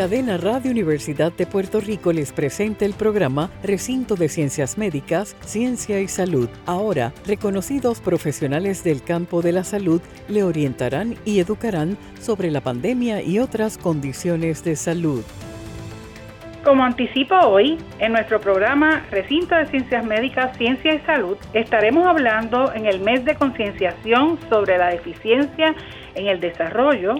Cadena Radio Universidad de Puerto Rico les presenta el programa Recinto de Ciencias Médicas, Ciencia y Salud. Ahora, reconocidos profesionales del campo de la salud le orientarán y educarán sobre la pandemia y otras condiciones de salud. Como anticipo hoy, en nuestro programa Recinto de Ciencias Médicas, Ciencia y Salud, estaremos hablando en el mes de concienciación sobre la deficiencia en el desarrollo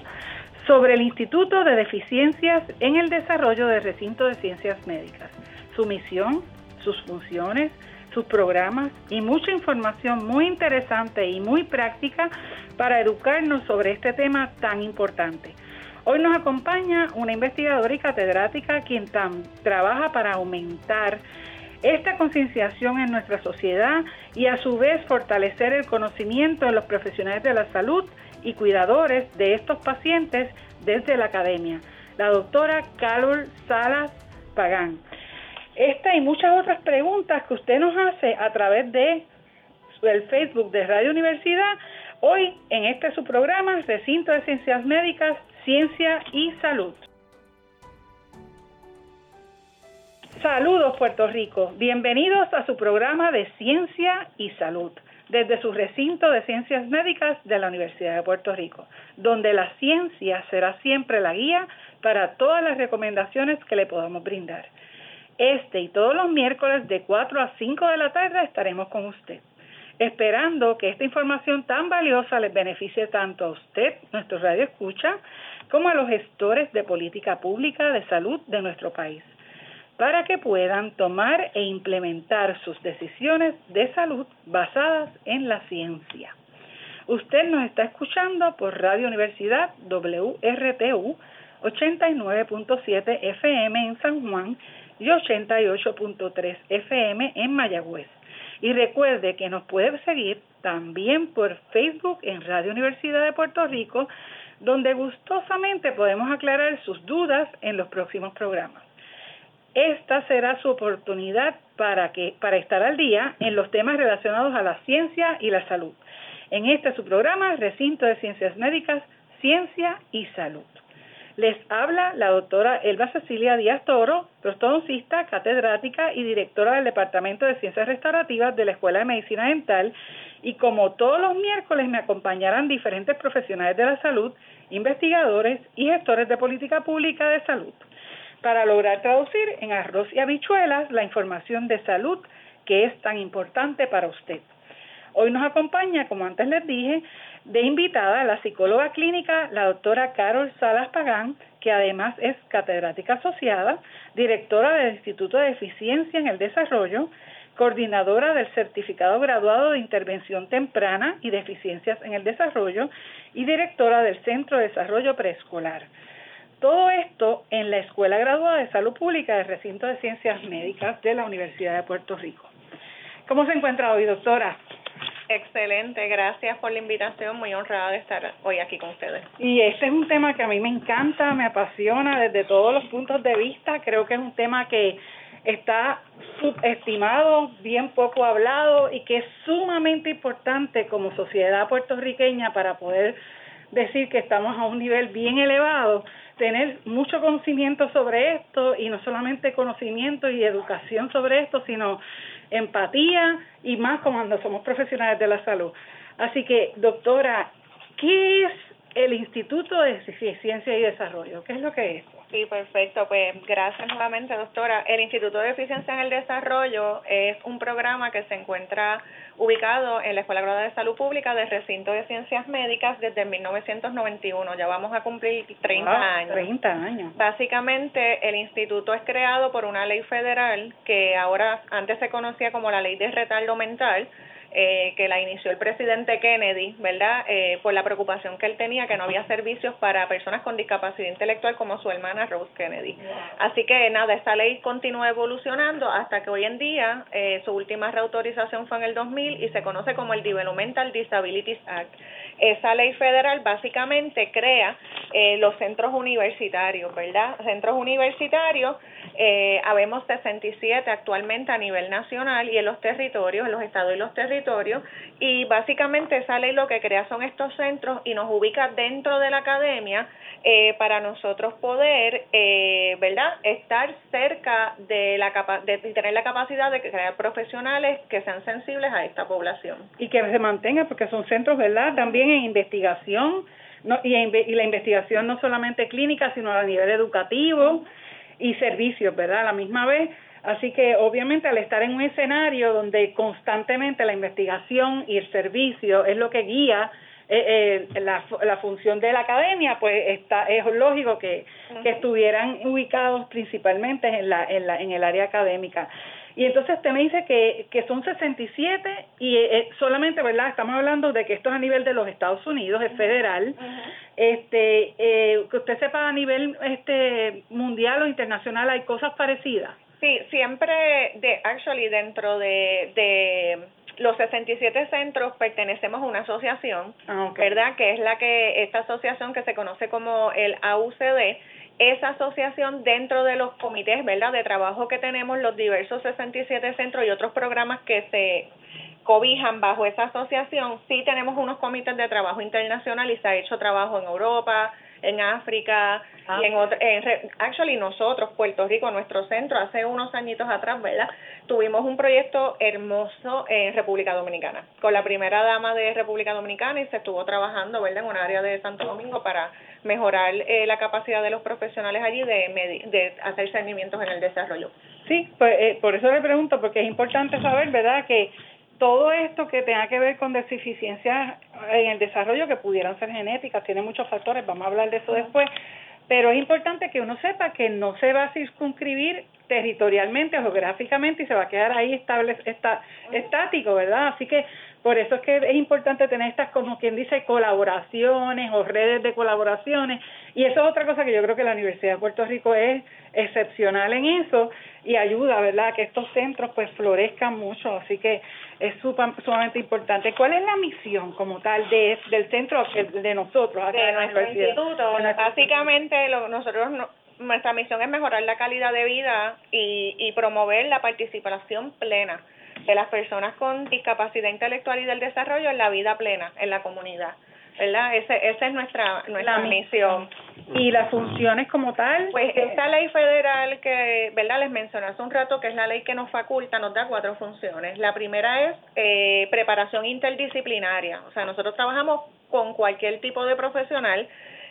sobre el Instituto de Deficiencias en el Desarrollo del Recinto de Ciencias Médicas, su misión, sus funciones, sus programas y mucha información muy interesante y muy práctica para educarnos sobre este tema tan importante. Hoy nos acompaña una investigadora y catedrática quien trabaja para aumentar esta concienciación en nuestra sociedad y a su vez fortalecer el conocimiento de los profesionales de la salud y cuidadores de estos pacientes desde la academia, la doctora Carol Salas Pagán. Esta y muchas otras preguntas que usted nos hace a través de el Facebook de Radio Universidad, hoy en este su programa, Recinto de Ciencias Médicas, Ciencia y Salud. Saludos Puerto Rico, bienvenidos a su programa de Ciencia y Salud desde su recinto de ciencias médicas de la Universidad de Puerto Rico, donde la ciencia será siempre la guía para todas las recomendaciones que le podamos brindar. Este y todos los miércoles de 4 a 5 de la tarde estaremos con usted, esperando que esta información tan valiosa les beneficie tanto a usted, nuestro radio escucha, como a los gestores de política pública de salud de nuestro país para que puedan tomar e implementar sus decisiones de salud basadas en la ciencia. Usted nos está escuchando por Radio Universidad WRTU 89.7 FM en San Juan y 88.3 FM en Mayagüez. Y recuerde que nos puede seguir también por Facebook en Radio Universidad de Puerto Rico, donde gustosamente podemos aclarar sus dudas en los próximos programas. Esta será su oportunidad para, que, para estar al día en los temas relacionados a la ciencia y la salud. En este su programa, Recinto de Ciencias Médicas, Ciencia y Salud. Les habla la doctora Elba Cecilia Díaz Toro, prostodoncista, catedrática y directora del Departamento de Ciencias Restaurativas de la Escuela de Medicina Dental. Y como todos los miércoles me acompañarán diferentes profesionales de la salud, investigadores y gestores de política pública de salud para lograr traducir en arroz y habichuelas la información de salud que es tan importante para usted. Hoy nos acompaña, como antes les dije, de invitada la psicóloga clínica, la doctora Carol Salas Pagán, que además es catedrática asociada, directora del Instituto de Eficiencia en el Desarrollo, coordinadora del Certificado Graduado de Intervención Temprana y de Eficiencias en el Desarrollo y directora del Centro de Desarrollo Preescolar. Todo esto en la Escuela Graduada de Salud Pública del Recinto de Ciencias Médicas de la Universidad de Puerto Rico. ¿Cómo se encuentra hoy, doctora? Excelente, gracias por la invitación, muy honrada de estar hoy aquí con ustedes. Y este es un tema que a mí me encanta, me apasiona desde todos los puntos de vista, creo que es un tema que está subestimado, bien poco hablado y que es sumamente importante como sociedad puertorriqueña para poder decir que estamos a un nivel bien elevado tener mucho conocimiento sobre esto y no solamente conocimiento y educación sobre esto, sino empatía y más cuando somos profesionales de la salud. Así que, doctora, ¿qué es el Instituto de Ciencia y Desarrollo? ¿Qué es lo que es? Sí, perfecto. Pues gracias nuevamente, doctora. El Instituto de Eficiencia en el Desarrollo es un programa que se encuentra ubicado en la Escuela Graduada de Salud Pública del Recinto de Ciencias Médicas desde 1991. Ya vamos a cumplir 30 años. 30 años. Básicamente, el instituto es creado por una ley federal que ahora antes se conocía como la Ley de Retardo Mental eh, que la inició el presidente Kennedy, ¿verdad? Eh, por la preocupación que él tenía que no había servicios para personas con discapacidad intelectual como su hermana Rose Kennedy. Así que nada, esta ley continúa evolucionando hasta que hoy en día eh, su última reautorización fue en el 2000 y se conoce como el Developmental Disabilities Act. Esa ley federal básicamente crea eh, los centros universitarios, ¿verdad? Centros universitarios, eh, habemos 67 actualmente a nivel nacional y en los territorios, en los estados y los territorios, y básicamente esa ley lo que crea son estos centros y nos ubica dentro de la academia eh, para nosotros poder, ¿verdad?, estar cerca de, la de tener la capacidad de crear profesionales que sean sensibles a esta población. Y que se mantenga, porque son centros, ¿verdad?, también en investigación, no, y, y la investigación no solamente clínica, sino a nivel educativo y servicios, ¿verdad?, a la misma vez. Así que obviamente al estar en un escenario donde constantemente la investigación y el servicio es lo que guía eh, eh, la, la función de la academia, pues está, es lógico que, que estuvieran ubicados principalmente en, la, en, la, en el área académica. Y entonces usted me dice que, que son 67 y eh, solamente, ¿verdad? Estamos hablando de que esto es a nivel de los Estados Unidos, es federal. Este, eh, que usted sepa a nivel este mundial o internacional hay cosas parecidas. Sí, siempre de actually dentro de, de los 67 centros pertenecemos a una asociación, ah, ¿verdad? Que es la que, esta asociación que se conoce como el AUCD, esa asociación dentro de los comités, ¿verdad? De trabajo que tenemos, los diversos 67 centros y otros programas que se cobijan bajo esa asociación, sí tenemos unos comités de trabajo internacional y se ha hecho trabajo en Europa, en África y en otros. Actually, nosotros, Puerto Rico, nuestro centro, hace unos añitos atrás, ¿verdad? Tuvimos un proyecto hermoso en República Dominicana, con la primera dama de República Dominicana y se estuvo trabajando, ¿verdad?, en un área de Santo Domingo para mejorar eh, la capacidad de los profesionales allí de, de hacer seguimientos en el desarrollo. Sí, pues, eh, por eso le pregunto, porque es importante saber, ¿verdad?, que todo esto que tenga que ver con deficiencias en el desarrollo que pudieran ser genéticas, tiene muchos factores, vamos a hablar de eso después, pero es importante que uno sepa que no se va a circunscribir territorialmente o geográficamente y se va a quedar ahí estable, está, estático, ¿verdad? Así que por eso es que es importante tener estas, como quien dice, colaboraciones o redes de colaboraciones. Y eso es otra cosa que yo creo que la Universidad de Puerto Rico es excepcional en eso y ayuda, ¿verdad?, a que estos centros pues florezcan mucho. Así que es sumamente importante. ¿Cuál es la misión como tal de, del centro de nosotros? de nuestro instituto. Básicamente lo, nosotros nuestra misión es mejorar la calidad de vida y, y promover la participación plena de las personas con discapacidad intelectual y del desarrollo en la vida plena en la comunidad. ¿verdad? Ese, esa es nuestra, nuestra misión. ¿Y las funciones como tal? Pues esta ley federal que, ¿verdad? Les mencioné hace un rato que es la ley que nos faculta, nos da cuatro funciones. La primera es eh, preparación interdisciplinaria, o sea, nosotros trabajamos con cualquier tipo de profesional,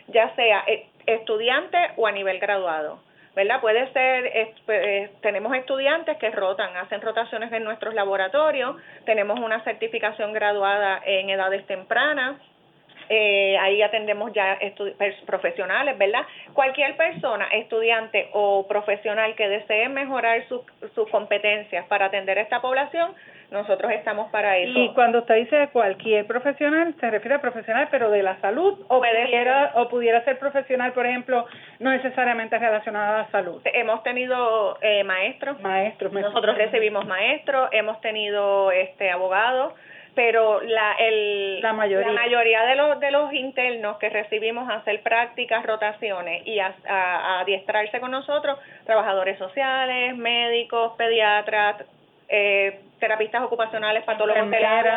ya sea eh, estudiante o a nivel graduado. ¿Verdad? Puede ser, pues, eh, tenemos estudiantes que rotan, hacen rotaciones en nuestros laboratorios, tenemos una certificación graduada en edades tempranas, eh, ahí atendemos ya profesionales, ¿verdad? Cualquier persona, estudiante o profesional que desee mejorar sus competencias para atender a esta población, nosotros estamos para eso. Y cuando usted dice cualquier profesional, se refiere a profesional, pero de la salud, o pudiera, o pudiera ser profesional, por ejemplo, no necesariamente relacionado a la salud. Hemos tenido eh, maestros. Maestros. Nosotros recibimos maestros, hemos tenido este abogados pero la, el, la mayoría, la mayoría de, los, de los internos que recibimos a hacer prácticas, rotaciones y a, a, adiestrarse con nosotros, trabajadores sociales, médicos, pediatras, eh, terapistas ocupacionales, patólogos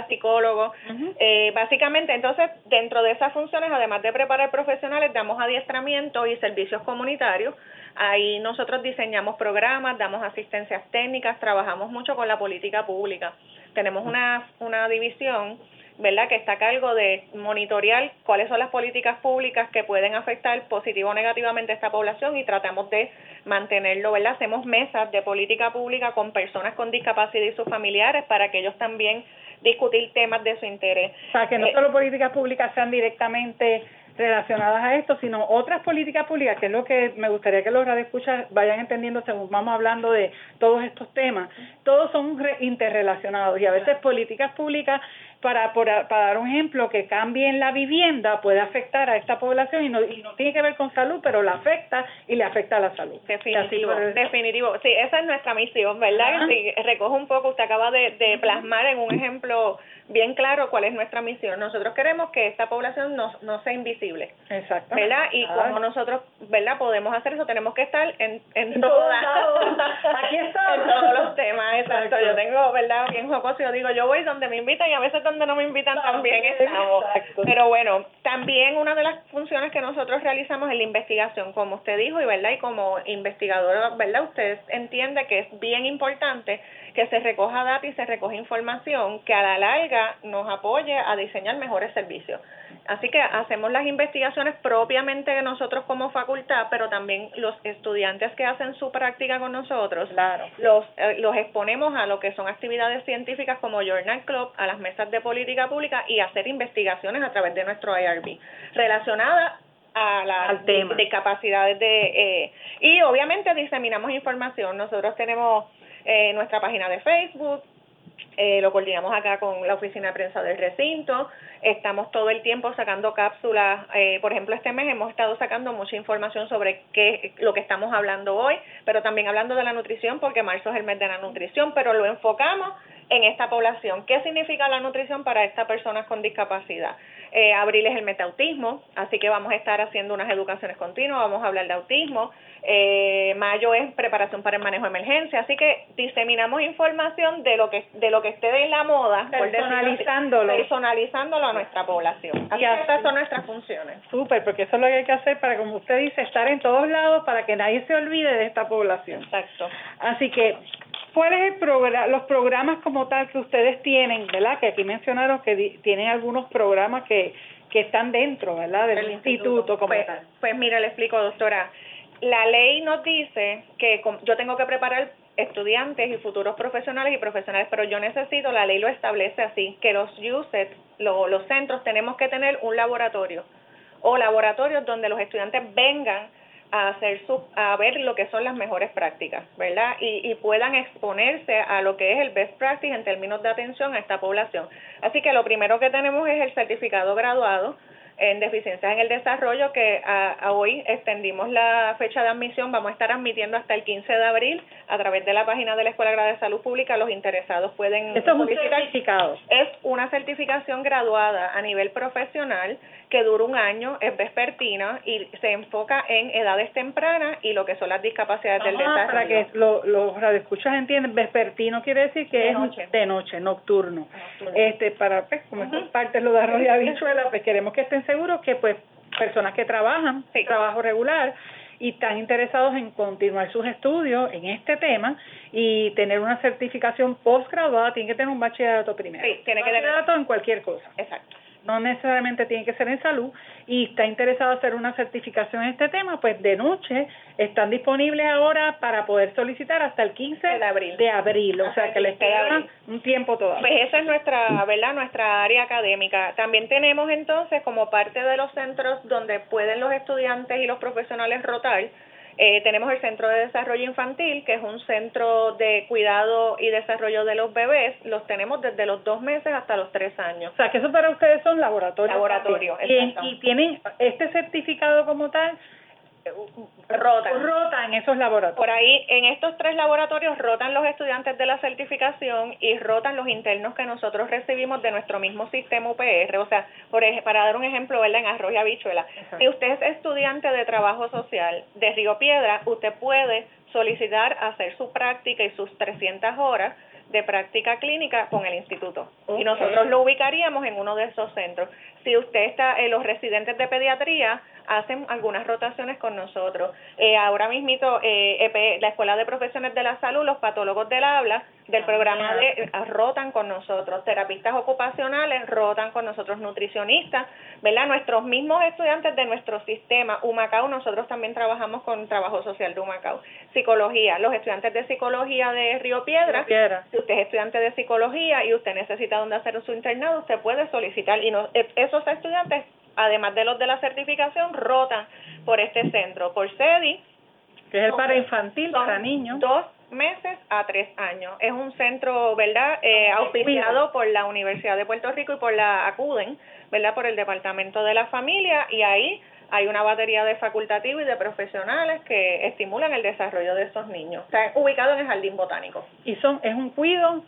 psicólogos. eh, básicamente, entonces, dentro de esas funciones, además de preparar profesionales, damos adiestramiento y servicios comunitarios. Ahí nosotros diseñamos programas, damos asistencias técnicas, trabajamos mucho con la política pública tenemos una, una división ¿verdad? que está a cargo de monitorear cuáles son las políticas públicas que pueden afectar positivo o negativamente a esta población y tratamos de mantenerlo, ¿verdad? Hacemos mesas de política pública con personas con discapacidad y sus familiares para que ellos también discutir temas de su interés. O sea, que no eh, solo políticas públicas sean directamente relacionadas a esto, sino otras políticas públicas, que es lo que me gustaría que los radioescuchas vayan entendiendo según vamos hablando de todos estos temas. Todos son interrelacionados y a veces políticas públicas para, para, dar un ejemplo, que cambien la vivienda puede afectar a esta población y no, y no tiene que ver con salud, pero la afecta y le afecta a la salud. Definitivo, definitivo. Sí, esa es nuestra misión, ¿verdad? Sí, recoge un poco, usted acaba de, de plasmar en un ejemplo bien claro cuál es nuestra misión. Nosotros queremos que esta población no, no sea invisible. Exacto. ¿Verdad? Y como nosotros, ¿verdad? Podemos hacer eso, tenemos que estar en, en, todos Aquí estamos. En todos los temas, exacto. Yo tengo, ¿verdad? Bien jocoso, yo digo, yo voy donde me invitan y a veces donde no me invitan también estamos. Pero bueno, también una de las funciones que nosotros realizamos es la investigación, como usted dijo, y verdad, y como investigador, ¿verdad? Usted entiende que es bien importante que se recoja data y se recoja información que a la larga nos apoye a diseñar mejores servicios. Así que hacemos las investigaciones propiamente de nosotros como facultad, pero también los estudiantes que hacen su práctica con nosotros, claro. los, eh, los exponemos a lo que son actividades científicas como Journal Club, a las mesas de política pública y hacer investigaciones a través de nuestro IRB relacionadas a las discapacidades de eh, y obviamente diseminamos información. Nosotros tenemos eh, nuestra página de Facebook, eh, lo coordinamos acá con la oficina de prensa del recinto, estamos todo el tiempo sacando cápsulas, eh, por ejemplo este mes hemos estado sacando mucha información sobre qué lo que estamos hablando hoy, pero también hablando de la nutrición porque marzo es el mes de la nutrición, pero lo enfocamos en esta población. ¿Qué significa la nutrición para estas personas con discapacidad? Eh, abril es el metautismo, así que vamos a estar haciendo unas educaciones continuas, vamos a hablar de autismo. Eh, mayo es preparación para el manejo de emergencia, así que diseminamos información de lo que de lo que esté en la moda, personalizándolo, personalizándolo a nuestra población. Así que estas son nuestras funciones. Súper, porque eso es lo que hay que hacer para, como usted dice, estar en todos lados para que nadie se olvide de esta población. Exacto. Así que ¿Cuáles son los programas como tal que ustedes tienen, verdad? Que aquí mencionaron que tienen algunos programas que, que están dentro, ¿verdad? Del instituto, como pues, tal. Pues mira, le explico, doctora. La ley nos dice que yo tengo que preparar estudiantes y futuros profesionales y profesionales, pero yo necesito, la ley lo establece así, que los USET, los centros, tenemos que tener un laboratorio o laboratorios donde los estudiantes vengan a hacer su, a ver lo que son las mejores prácticas, ¿verdad? Y, y puedan exponerse a lo que es el best practice en términos de atención a esta población. Así que lo primero que tenemos es el certificado graduado, en deficiencias en el desarrollo que a, hoy extendimos la fecha de admisión, vamos a estar admitiendo hasta el 15 de abril a través de la página de la Escuela Graduada de Salud Pública, los interesados pueden Esto es un certificado. Es una certificación graduada a nivel profesional que dura un año, es vespertina y se enfoca en edades tempranas y lo que son las discapacidades del desarrollo. Para que los radioescuchas entiendan, vespertino quiere decir que es de noche, nocturno. Este, para, pues, como uh parte lo de arroz y habichuela, pues queremos que estén seguros que pues personas que trabajan, trabajo regular, y están interesados en continuar sus estudios en este tema y tener una certificación postgraduada, tienen que tener un bachillerato primero. Sí, tiene que tener bachillerato en cualquier cosa. Exacto no necesariamente tiene que ser en salud, y está interesado en hacer una certificación en este tema, pues de noche están disponibles ahora para poder solicitar hasta el 15 de abril. De abril o sea que les queda un tiempo todavía. Pues esa es nuestra, ¿verdad? Nuestra área académica. También tenemos entonces como parte de los centros donde pueden los estudiantes y los profesionales rotar, eh, tenemos el Centro de Desarrollo Infantil, que es un centro de cuidado y desarrollo de los bebés. Los tenemos desde los dos meses hasta los tres años. O sea, que eso para ustedes son laboratorios. Laboratorios, y, y tienen este certificado como tal rotan. rotan esos laboratorios. Por ahí, en estos tres laboratorios rotan los estudiantes de la certificación y rotan los internos que nosotros recibimos de nuestro mismo sistema UPR. O sea, por para dar un ejemplo, ¿verdad? En Arroyo Habichuela. Si usted es estudiante de trabajo social de Río Piedra, usted puede solicitar hacer su práctica y sus 300 horas de práctica clínica con el instituto. Y nosotros lo ubicaríamos en uno de esos centros. Si usted está, en los residentes de pediatría hacen algunas rotaciones con nosotros. Eh, ahora mismito, eh, la Escuela de Profesiones de la Salud, los patólogos del habla, del programa de, eh, rotan con nosotros, terapistas ocupacionales rotan con nosotros, nutricionistas, ¿verdad? Nuestros mismos estudiantes de nuestro sistema, Humacao, nosotros también trabajamos con trabajo social de Humacao. Psicología, los estudiantes de psicología de Río Piedra, si usted es estudiante de psicología y usted necesita donde hacer su internado, usted puede solicitar y no, esos estudiantes además de los de la certificación, rotan por este centro, por SEDI. Que es el para infantil, para niños. Dos meses a tres años. Es un centro, ¿verdad?, eh, auspiciado por la Universidad de Puerto Rico y por la ACUDEN, ¿verdad?, por el Departamento de la Familia, y ahí hay una batería de facultativos y de profesionales que estimulan el desarrollo de esos niños. Está ubicado en el Jardín Botánico. Y son es un cuido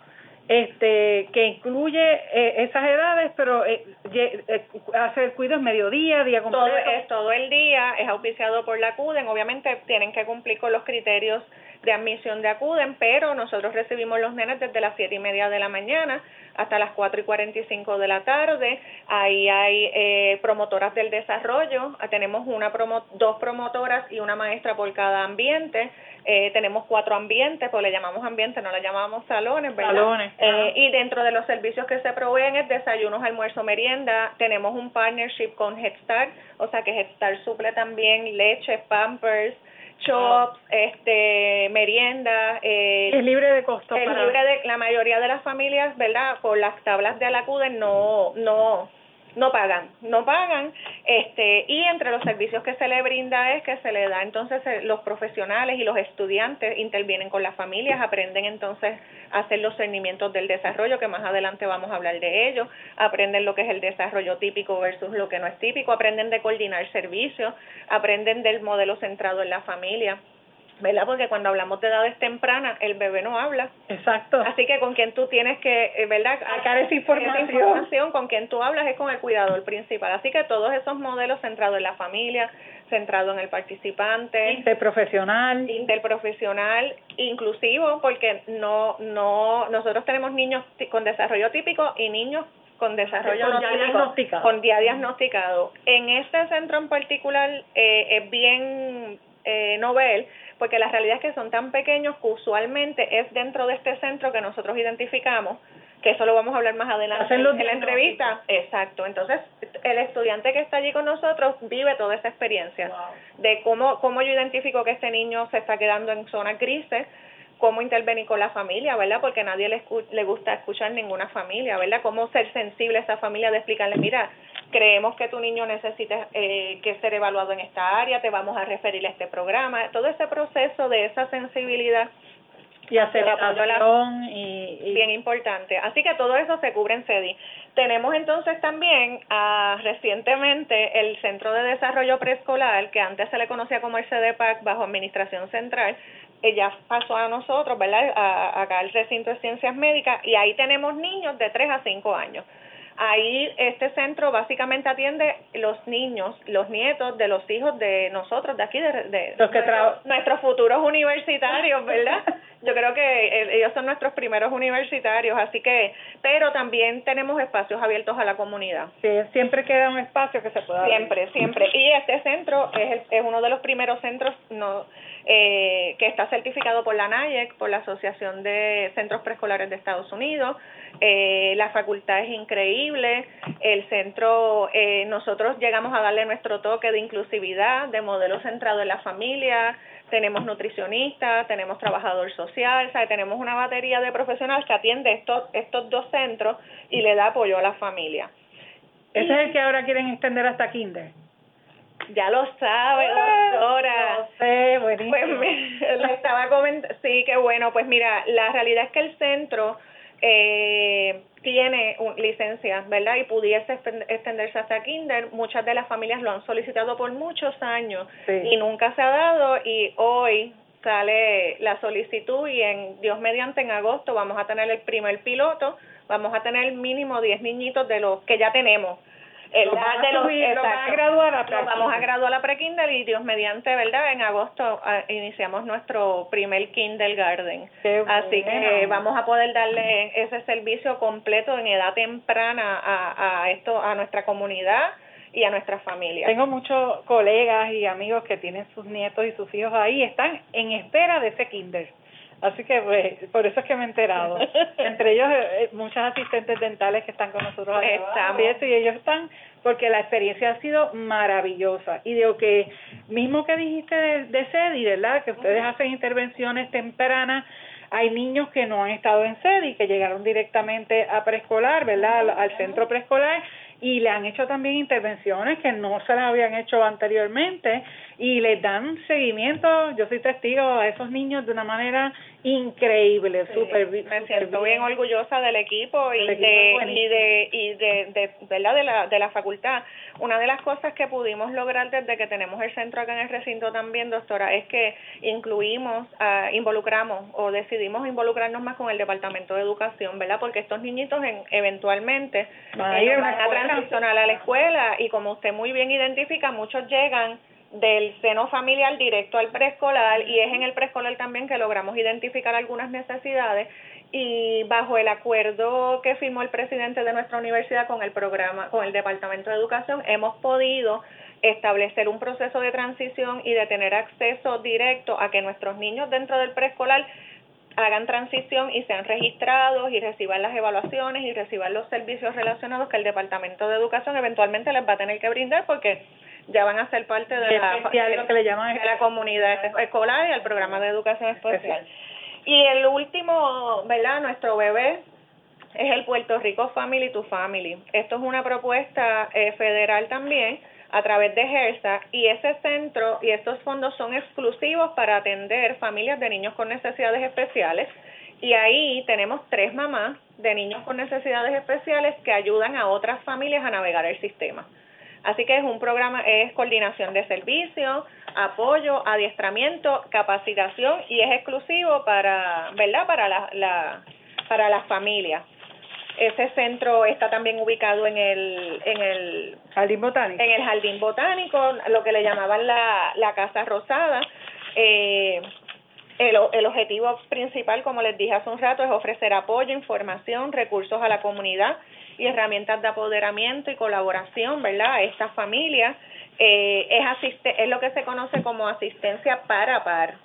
este que incluye eh, esas edades, pero eh, eh, hace el cuido en mediodía, día completo. Todo es todo el día, es auspiciado por la CUDEN, obviamente tienen que cumplir con los criterios de admisión de acuden, pero nosotros recibimos los nenes desde las siete y media de la mañana hasta las cuatro y cuarenta y cinco de la tarde. Ahí hay eh, promotoras del desarrollo, ah, tenemos una promo dos promotoras y una maestra por cada ambiente. Eh, tenemos cuatro ambientes, pues le llamamos ambiente, no le llamamos salones, ¿verdad? Salones. Eh, y dentro de los servicios que se proveen es desayunos, almuerzo, merienda. Tenemos un partnership con Head Start, o sea que Head Start suple también leche, pampers, shops, este, merienda. Eh, es libre de costo. Es libre de la mayoría de las familias, ¿verdad? Por las tablas de Alacuden no, no no pagan, no pagan, este, y entre los servicios que se le brinda es que se le da entonces eh, los profesionales y los estudiantes intervienen con las familias, aprenden entonces a hacer los cernimientos del desarrollo, que más adelante vamos a hablar de ello, aprenden lo que es el desarrollo típico versus lo que no es típico, aprenden de coordinar servicios, aprenden del modelo centrado en la familia ¿verdad? Porque cuando hablamos de edades tempranas, el bebé no habla. Exacto. Así que con quien tú tienes que, eh, ¿verdad? Sacar esa información. esa información. Con quien tú hablas es con el cuidador principal. Así que todos esos modelos centrados en la familia, centrado en el participante. Interprofesional. Interprofesional, inclusivo, porque no, no, nosotros tenemos niños con desarrollo típico y niños con desarrollo con diagnosticado. Con día diagnosticado. En este centro en particular eh, es bien eh, novel porque la realidad es que son tan pequeños que usualmente es dentro de este centro que nosotros identificamos, que eso lo vamos a hablar más adelante en la entrevista. Exacto, entonces el estudiante que está allí con nosotros vive toda esa experiencia de cómo, cómo yo identifico que este niño se está quedando en zona grises, cómo intervenir con la familia, ¿verdad? Porque a nadie le, le gusta escuchar ninguna familia, ¿verdad? Cómo ser sensible a esa familia de explicarle, mira, creemos que tu niño necesita eh, que ser evaluado en esta área, te vamos a referir a este programa, todo ese proceso de esa sensibilidad y aceptación y, y, bien importante. Así que todo eso se cubre en CEDI. Tenemos entonces también ah, recientemente el Centro de Desarrollo Preescolar, que antes se le conocía como el CDPAC bajo Administración Central, ella pasó a nosotros, ¿verdad? A, acá al recinto de ciencias médicas y ahí tenemos niños de 3 a 5 años. Ahí este centro básicamente atiende los niños, los nietos de los hijos de nosotros, de aquí, de, los que nuestros futuros universitarios, ¿verdad? Yo creo que eh, ellos son nuestros primeros universitarios, así que, pero también tenemos espacios abiertos a la comunidad. Sí, siempre queda un espacio que se pueda. Siempre, siempre. Y este centro es, es uno de los primeros centros no eh, que está certificado por la NAYEC, por la Asociación de Centros Preescolares de Estados Unidos. Eh, la facultad es increíble. El centro, eh, nosotros llegamos a darle nuestro toque de inclusividad, de modelo centrado en la familia. Tenemos nutricionistas, tenemos trabajador social, tenemos una batería de profesionales que atiende estos, estos dos centros y le da apoyo a la familia. ¿Ese es el que ahora quieren extender hasta kinder? Ya lo sabe, ah, doctora. No sé, buenísimo. Pues le estaba comentando, sí, qué bueno. Pues mira, la realidad es que el centro eh, tiene un, licencias, ¿verdad? Y pudiese extenderse hasta kinder. Muchas de las familias lo han solicitado por muchos años y nunca se ha dado y hoy sale la solicitud y en Dios mediante en agosto vamos a tener el primer piloto, vamos a tener mínimo 10 niñitos de los que ya tenemos el de los, a graduar a vamos a graduar a pre-Kindle y Dios mediante, ¿verdad? En agosto ah, iniciamos nuestro primer kindergarten. Así que vamos a poder darle ese servicio completo en edad temprana a, a esto a nuestra comunidad y a nuestra familia. Tengo muchos colegas y amigos que tienen sus nietos y sus hijos ahí, están en espera de ese kinder. Así que pues, por eso es que me he enterado. Entre ellos eh, muchas asistentes dentales que están con nosotros están y ellos están porque la experiencia ha sido maravillosa. Y digo que, mismo que dijiste de, de SEDI, ¿verdad? Que ustedes hacen intervenciones tempranas, hay niños que no han estado en SEDI, que llegaron directamente a preescolar, ¿verdad? Al, al centro preescolar y le han hecho también intervenciones que no se las habían hecho anteriormente y les dan seguimiento, yo soy testigo a esos niños de una manera increíble, súper Me siento bien. orgullosa del equipo y de, y de y de, de, ¿verdad? de la de la facultad. Una de las cosas que pudimos lograr desde que tenemos el centro acá en el recinto también, doctora, es que incluimos, uh, involucramos o decidimos involucrarnos más con el departamento de educación, ¿verdad? Porque estos niñitos en, eventualmente van a, ir van a transicionar a la escuela y como usted muy bien identifica, muchos llegan del seno familiar directo al preescolar y es en el preescolar también que logramos identificar algunas necesidades y bajo el acuerdo que firmó el presidente de nuestra universidad con el programa con el Departamento de Educación hemos podido establecer un proceso de transición y de tener acceso directo a que nuestros niños dentro del preescolar hagan transición y sean registrados y reciban las evaluaciones y reciban los servicios relacionados que el Departamento de Educación eventualmente les va a tener que brindar porque ya van a ser parte de, la, lo que le llaman de la comunidad escolar y el programa de educación especial. Y el último, ¿verdad? Nuestro bebé es el Puerto Rico Family to Family. Esto es una propuesta eh, federal también a través de HERSA y ese centro y estos fondos son exclusivos para atender familias de niños con necesidades especiales y ahí tenemos tres mamás de niños con necesidades especiales que ayudan a otras familias a navegar el sistema. Así que es un programa, es coordinación de servicios, apoyo, adiestramiento, capacitación y es exclusivo para, ¿verdad? Para la, la para las familias. Ese centro está también ubicado en el en el jardín botánico. En el jardín botánico, lo que le llamaban la, la casa rosada. Eh, el, el objetivo principal, como les dije hace un rato, es ofrecer apoyo, información, recursos a la comunidad y herramientas de apoderamiento y colaboración, ¿verdad? A estas familias. Eh, es, asiste es lo que se conoce como asistencia para par,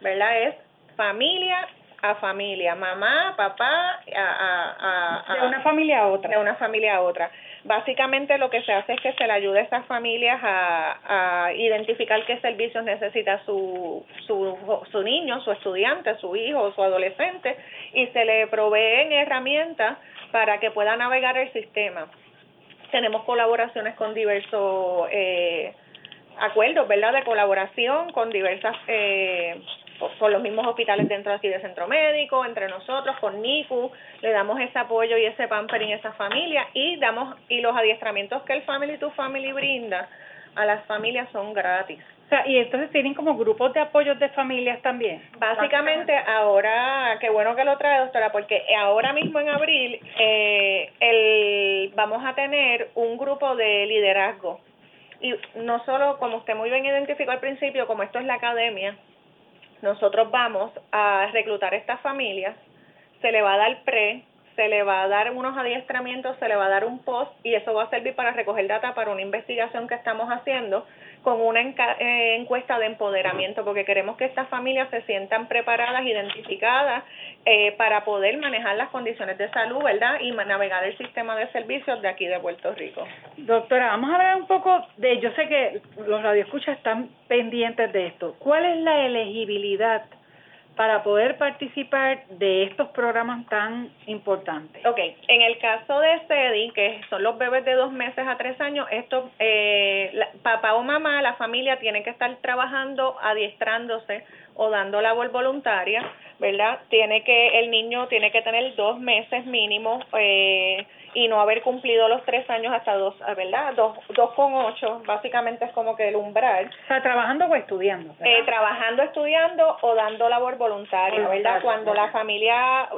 ¿verdad? Es familia a familia, mamá, papá, a, a, de una familia a otra. De una familia a otra. Básicamente lo que se hace es que se le ayuda a esas familias a, a identificar qué servicios necesita su, su, su niño, su estudiante, su hijo, su adolescente y se le proveen herramientas para que pueda navegar el sistema. Tenemos colaboraciones con diversos eh, acuerdos, ¿verdad? De colaboración con diversas, eh, con los mismos hospitales dentro aquí del centro médico, entre nosotros, con NICU, le damos ese apoyo y ese pampering a esa familia y damos, y los adiestramientos que el Family to Family brinda a las familias son gratis y entonces tienen como grupos de apoyo de familias también. Básicamente, ahora, qué bueno que lo trae, doctora, porque ahora mismo en abril eh, el, vamos a tener un grupo de liderazgo. Y no solo, como usted muy bien identificó al principio, como esto es la academia, nosotros vamos a reclutar estas familias, se le va a dar pre, se le va a dar unos adiestramientos, se le va a dar un post y eso va a servir para recoger data para una investigación que estamos haciendo con una eh, encuesta de empoderamiento, porque queremos que estas familias se sientan preparadas, identificadas, eh, para poder manejar las condiciones de salud, ¿verdad? Y navegar el sistema de servicios de aquí de Puerto Rico. Doctora, vamos a hablar un poco de, yo sé que los radioescuchas están pendientes de esto. ¿Cuál es la elegibilidad para poder participar de estos programas tan importantes? Ok, en el caso de SEDI, que son los bebés de dos meses a tres años, esto, eh, papá o mamá, la familia tiene que estar trabajando, adiestrándose o dando labor voluntaria, ¿verdad? Tiene que, el niño tiene que tener dos meses mínimo, eh, y no haber cumplido los tres años hasta dos, ¿verdad? Dos, dos con ocho, básicamente es como que el umbral. O sea, trabajando o estudiando. Eh, trabajando, estudiando o dando labor voluntaria, ¿verdad? Cuando la familia,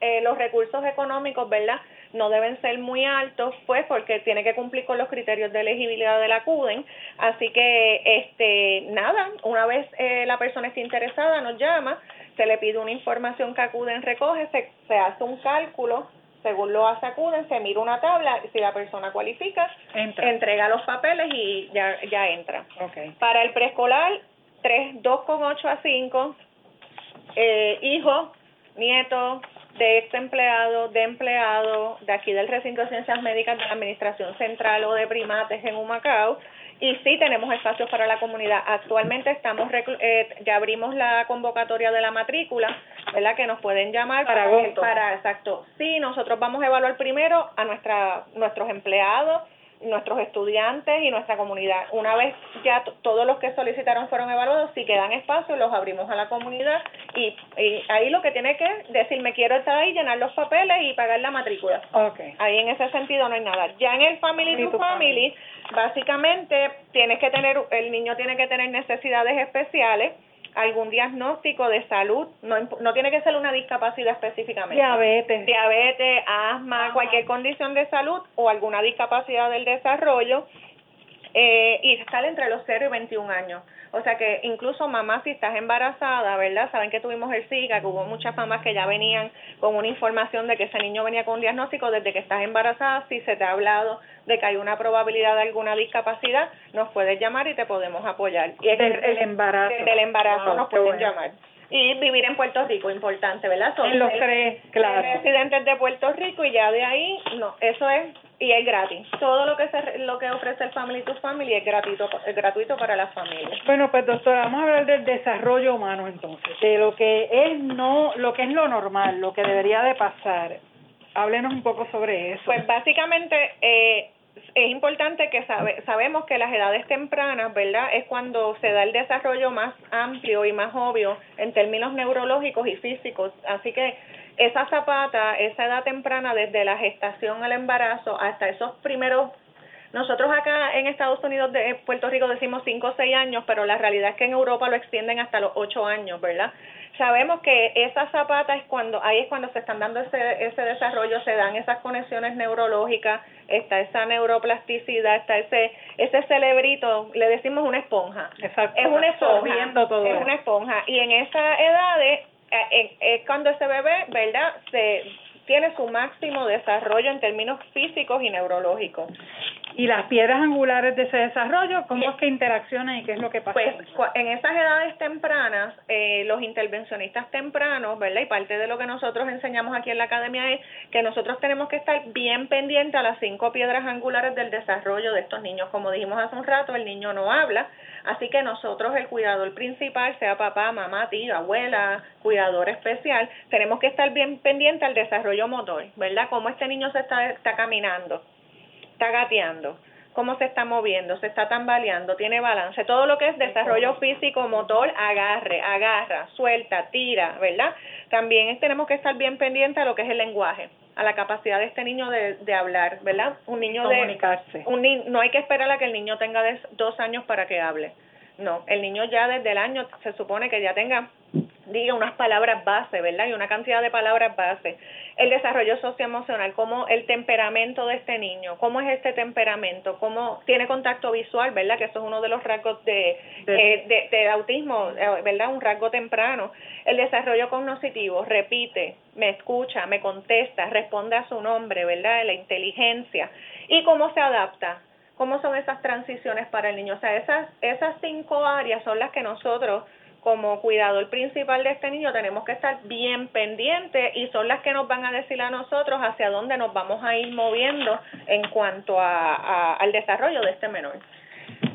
eh, los recursos económicos, ¿verdad? No deben ser muy altos, pues, porque tiene que cumplir con los criterios de elegibilidad de la CUDEN. Así que, este, nada, una vez eh, la persona esté interesada, nos llama, se le pide una información que ACUDEN recoge, se, se hace un cálculo según lo acuden, se mira una tabla, si la persona cualifica, entrega los papeles y ya, ya entra. Para el preescolar, 3, 2,8 a 5, eh, hijos, nietos, de ex empleado, de empleado, de aquí del recinto de ciencias médicas de la Administración Central o de primates en Humacao, y sí tenemos espacios para la comunidad. Actualmente estamos eh, ya abrimos la convocatoria de la matrícula, ¿verdad? Que nos pueden llamar para para, para exacto. Sí, nosotros vamos a evaluar primero a nuestra nuestros empleados nuestros estudiantes y nuestra comunidad. Una vez ya todos los que solicitaron fueron evaluados, si quedan espacios, los abrimos a la comunidad y, ahí lo que tiene que decir, me quiero estar ahí, llenar los papeles y pagar la matrícula. Okay. Ahí en ese sentido no hay nada. Ya en el Family to family, básicamente tienes que tener, el niño tiene que tener necesidades especiales algún diagnóstico de salud, no, no tiene que ser una discapacidad específicamente. Diabetes. Diabetes, asma, cualquier condición de salud o alguna discapacidad del desarrollo eh, y estar entre los 0 y 21 años. O sea que incluso mamá, si estás embarazada, ¿verdad? Saben que tuvimos el SIGA, que hubo muchas mamás que ya venían con una información de que ese niño venía con un diagnóstico desde que estás embarazada. Si se te ha hablado de que hay una probabilidad de alguna discapacidad, nos puedes llamar y te podemos apoyar. Y es desde el embarazo. Desde el embarazo nos pueden llamar y vivir en Puerto Rico, importante, ¿verdad? Son en los tres, claro. residentes de Puerto Rico y ya de ahí, no, eso es y es gratis. Todo lo que se, lo que ofrece el Family to Family es gratuito, es gratuito para las familias. Bueno, pues doctora, vamos a hablar del desarrollo humano entonces, de lo que es no, lo que es lo normal, lo que debería de pasar. Háblenos un poco sobre eso. Pues básicamente eh, es importante que sabe, sabemos que las edades tempranas, ¿verdad? Es cuando se da el desarrollo más amplio y más obvio en términos neurológicos y físicos. Así que esa zapata, esa edad temprana, desde la gestación al embarazo hasta esos primeros nosotros acá en Estados Unidos, de Puerto Rico, decimos 5 o 6 años, pero la realidad es que en Europa lo extienden hasta los 8 años, ¿verdad? Sabemos que esa zapata es cuando, ahí es cuando se están dando ese, ese desarrollo, se dan esas conexiones neurológicas, está esa neuroplasticidad, está ese, ese cerebrito, le decimos una esponja. Exacto. Es una esponja. Todo es una esponja. Y en esa edad es, eh, es cuando ese bebé, ¿verdad? Se tiene su máximo desarrollo en términos físicos y neurológicos. ¿Y las piedras angulares de ese desarrollo, cómo es que interaccionan y qué es lo que pasa? Pues en esas edades tempranas, eh, los intervencionistas tempranos, ¿verdad? Y parte de lo que nosotros enseñamos aquí en la academia es que nosotros tenemos que estar bien pendientes a las cinco piedras angulares del desarrollo de estos niños. Como dijimos hace un rato, el niño no habla, así que nosotros, el cuidador principal, sea papá, mamá, tío, abuela, cuidador especial, tenemos que estar bien pendientes al desarrollo motor, ¿verdad? Cómo este niño se está, está caminando está gateando, cómo se está moviendo, se está tambaleando, tiene balance, todo lo que es desarrollo físico, motor, agarre, agarra, suelta, tira, ¿verdad? También tenemos que estar bien pendientes a lo que es el lenguaje, a la capacidad de este niño de, de hablar, ¿verdad? Un niño Comunicarse. de... Un, no hay que esperar a que el niño tenga dos años para que hable. No, el niño ya desde el año se supone que ya tenga diga unas palabras base, ¿verdad? Y una cantidad de palabras base. El desarrollo socioemocional, cómo el temperamento de este niño, cómo es este temperamento, cómo tiene contacto visual, ¿verdad? Que eso es uno de los rasgos de, de, eh, autismo, eh, ¿verdad? Un rasgo temprano. El desarrollo cognitivo, repite, me escucha, me contesta, responde a su nombre, ¿verdad? La inteligencia. Y cómo se adapta, cómo son esas transiciones para el niño. O sea, esas, esas cinco áreas son las que nosotros como cuidador principal de este niño tenemos que estar bien pendientes y son las que nos van a decir a nosotros hacia dónde nos vamos a ir moviendo en cuanto a, al desarrollo de este menor.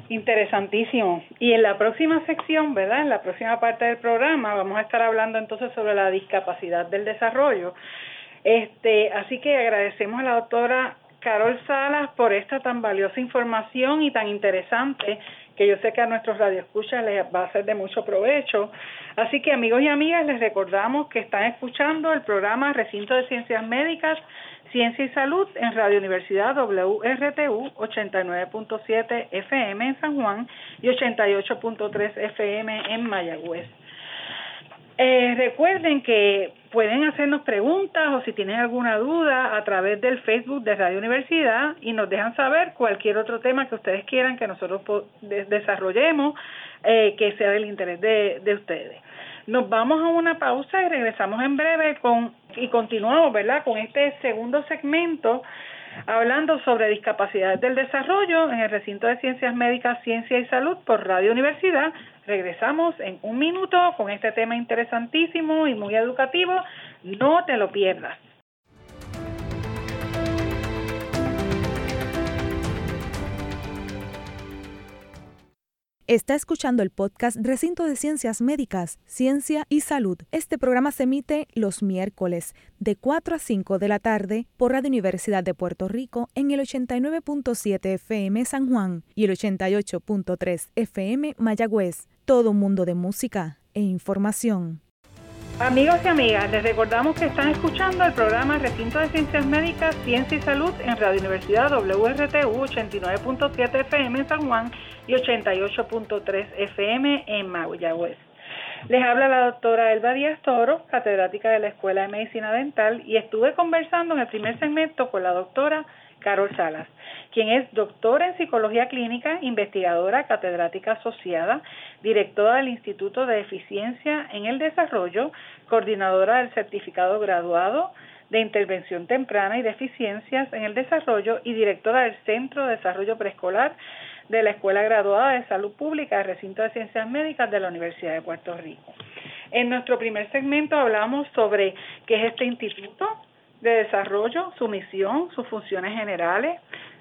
Interesantísimo. Y en la próxima sección, ¿verdad? En la próxima parte del programa vamos a estar hablando entonces sobre la discapacidad del desarrollo. Este, así que agradecemos a la doctora Carol Salas por esta tan valiosa información y tan interesante que yo sé que a nuestros radioescuchas les va a ser de mucho provecho. Así que amigos y amigas, les recordamos que están escuchando el programa Recinto de Ciencias Médicas, Ciencia y Salud en Radio Universidad WRTU 89.7 FM en San Juan y 88.3 FM en Mayagüez. Eh, recuerden que pueden hacernos preguntas o si tienen alguna duda a través del Facebook de Radio Universidad y nos dejan saber cualquier otro tema que ustedes quieran que nosotros desarrollemos eh, que sea del interés de, de ustedes. Nos vamos a una pausa y regresamos en breve con y continuamos, ¿verdad? Con este segundo segmento hablando sobre discapacidades del desarrollo en el recinto de Ciencias Médicas, Ciencia y Salud por Radio Universidad. Regresamos en un minuto con este tema interesantísimo y muy educativo. No te lo pierdas. Está escuchando el podcast Recinto de Ciencias Médicas, Ciencia y Salud. Este programa se emite los miércoles de 4 a 5 de la tarde por Radio Universidad de Puerto Rico en el 89.7 FM San Juan y el 88.3 FM Mayagüez. Todo un mundo de música e información. Amigos y amigas, les recordamos que están escuchando el programa Recinto de Ciencias Médicas, Ciencia y Salud en Radio Universidad WRTU 89.7 FM San Juan y 88.3 FM en Mayagüez. Les habla la doctora Elba Díaz Toro, catedrática de la Escuela de Medicina Dental, y estuve conversando en el primer segmento con la doctora Carol Salas, quien es doctora en psicología clínica, investigadora catedrática asociada, directora del Instituto de Eficiencia en el Desarrollo, coordinadora del certificado graduado de intervención temprana y de eficiencias en el desarrollo y directora del Centro de Desarrollo Preescolar de la Escuela Graduada de Salud Pública del Recinto de Ciencias Médicas de la Universidad de Puerto Rico. En nuestro primer segmento hablamos sobre qué es este instituto, de desarrollo, su misión, sus funciones generales,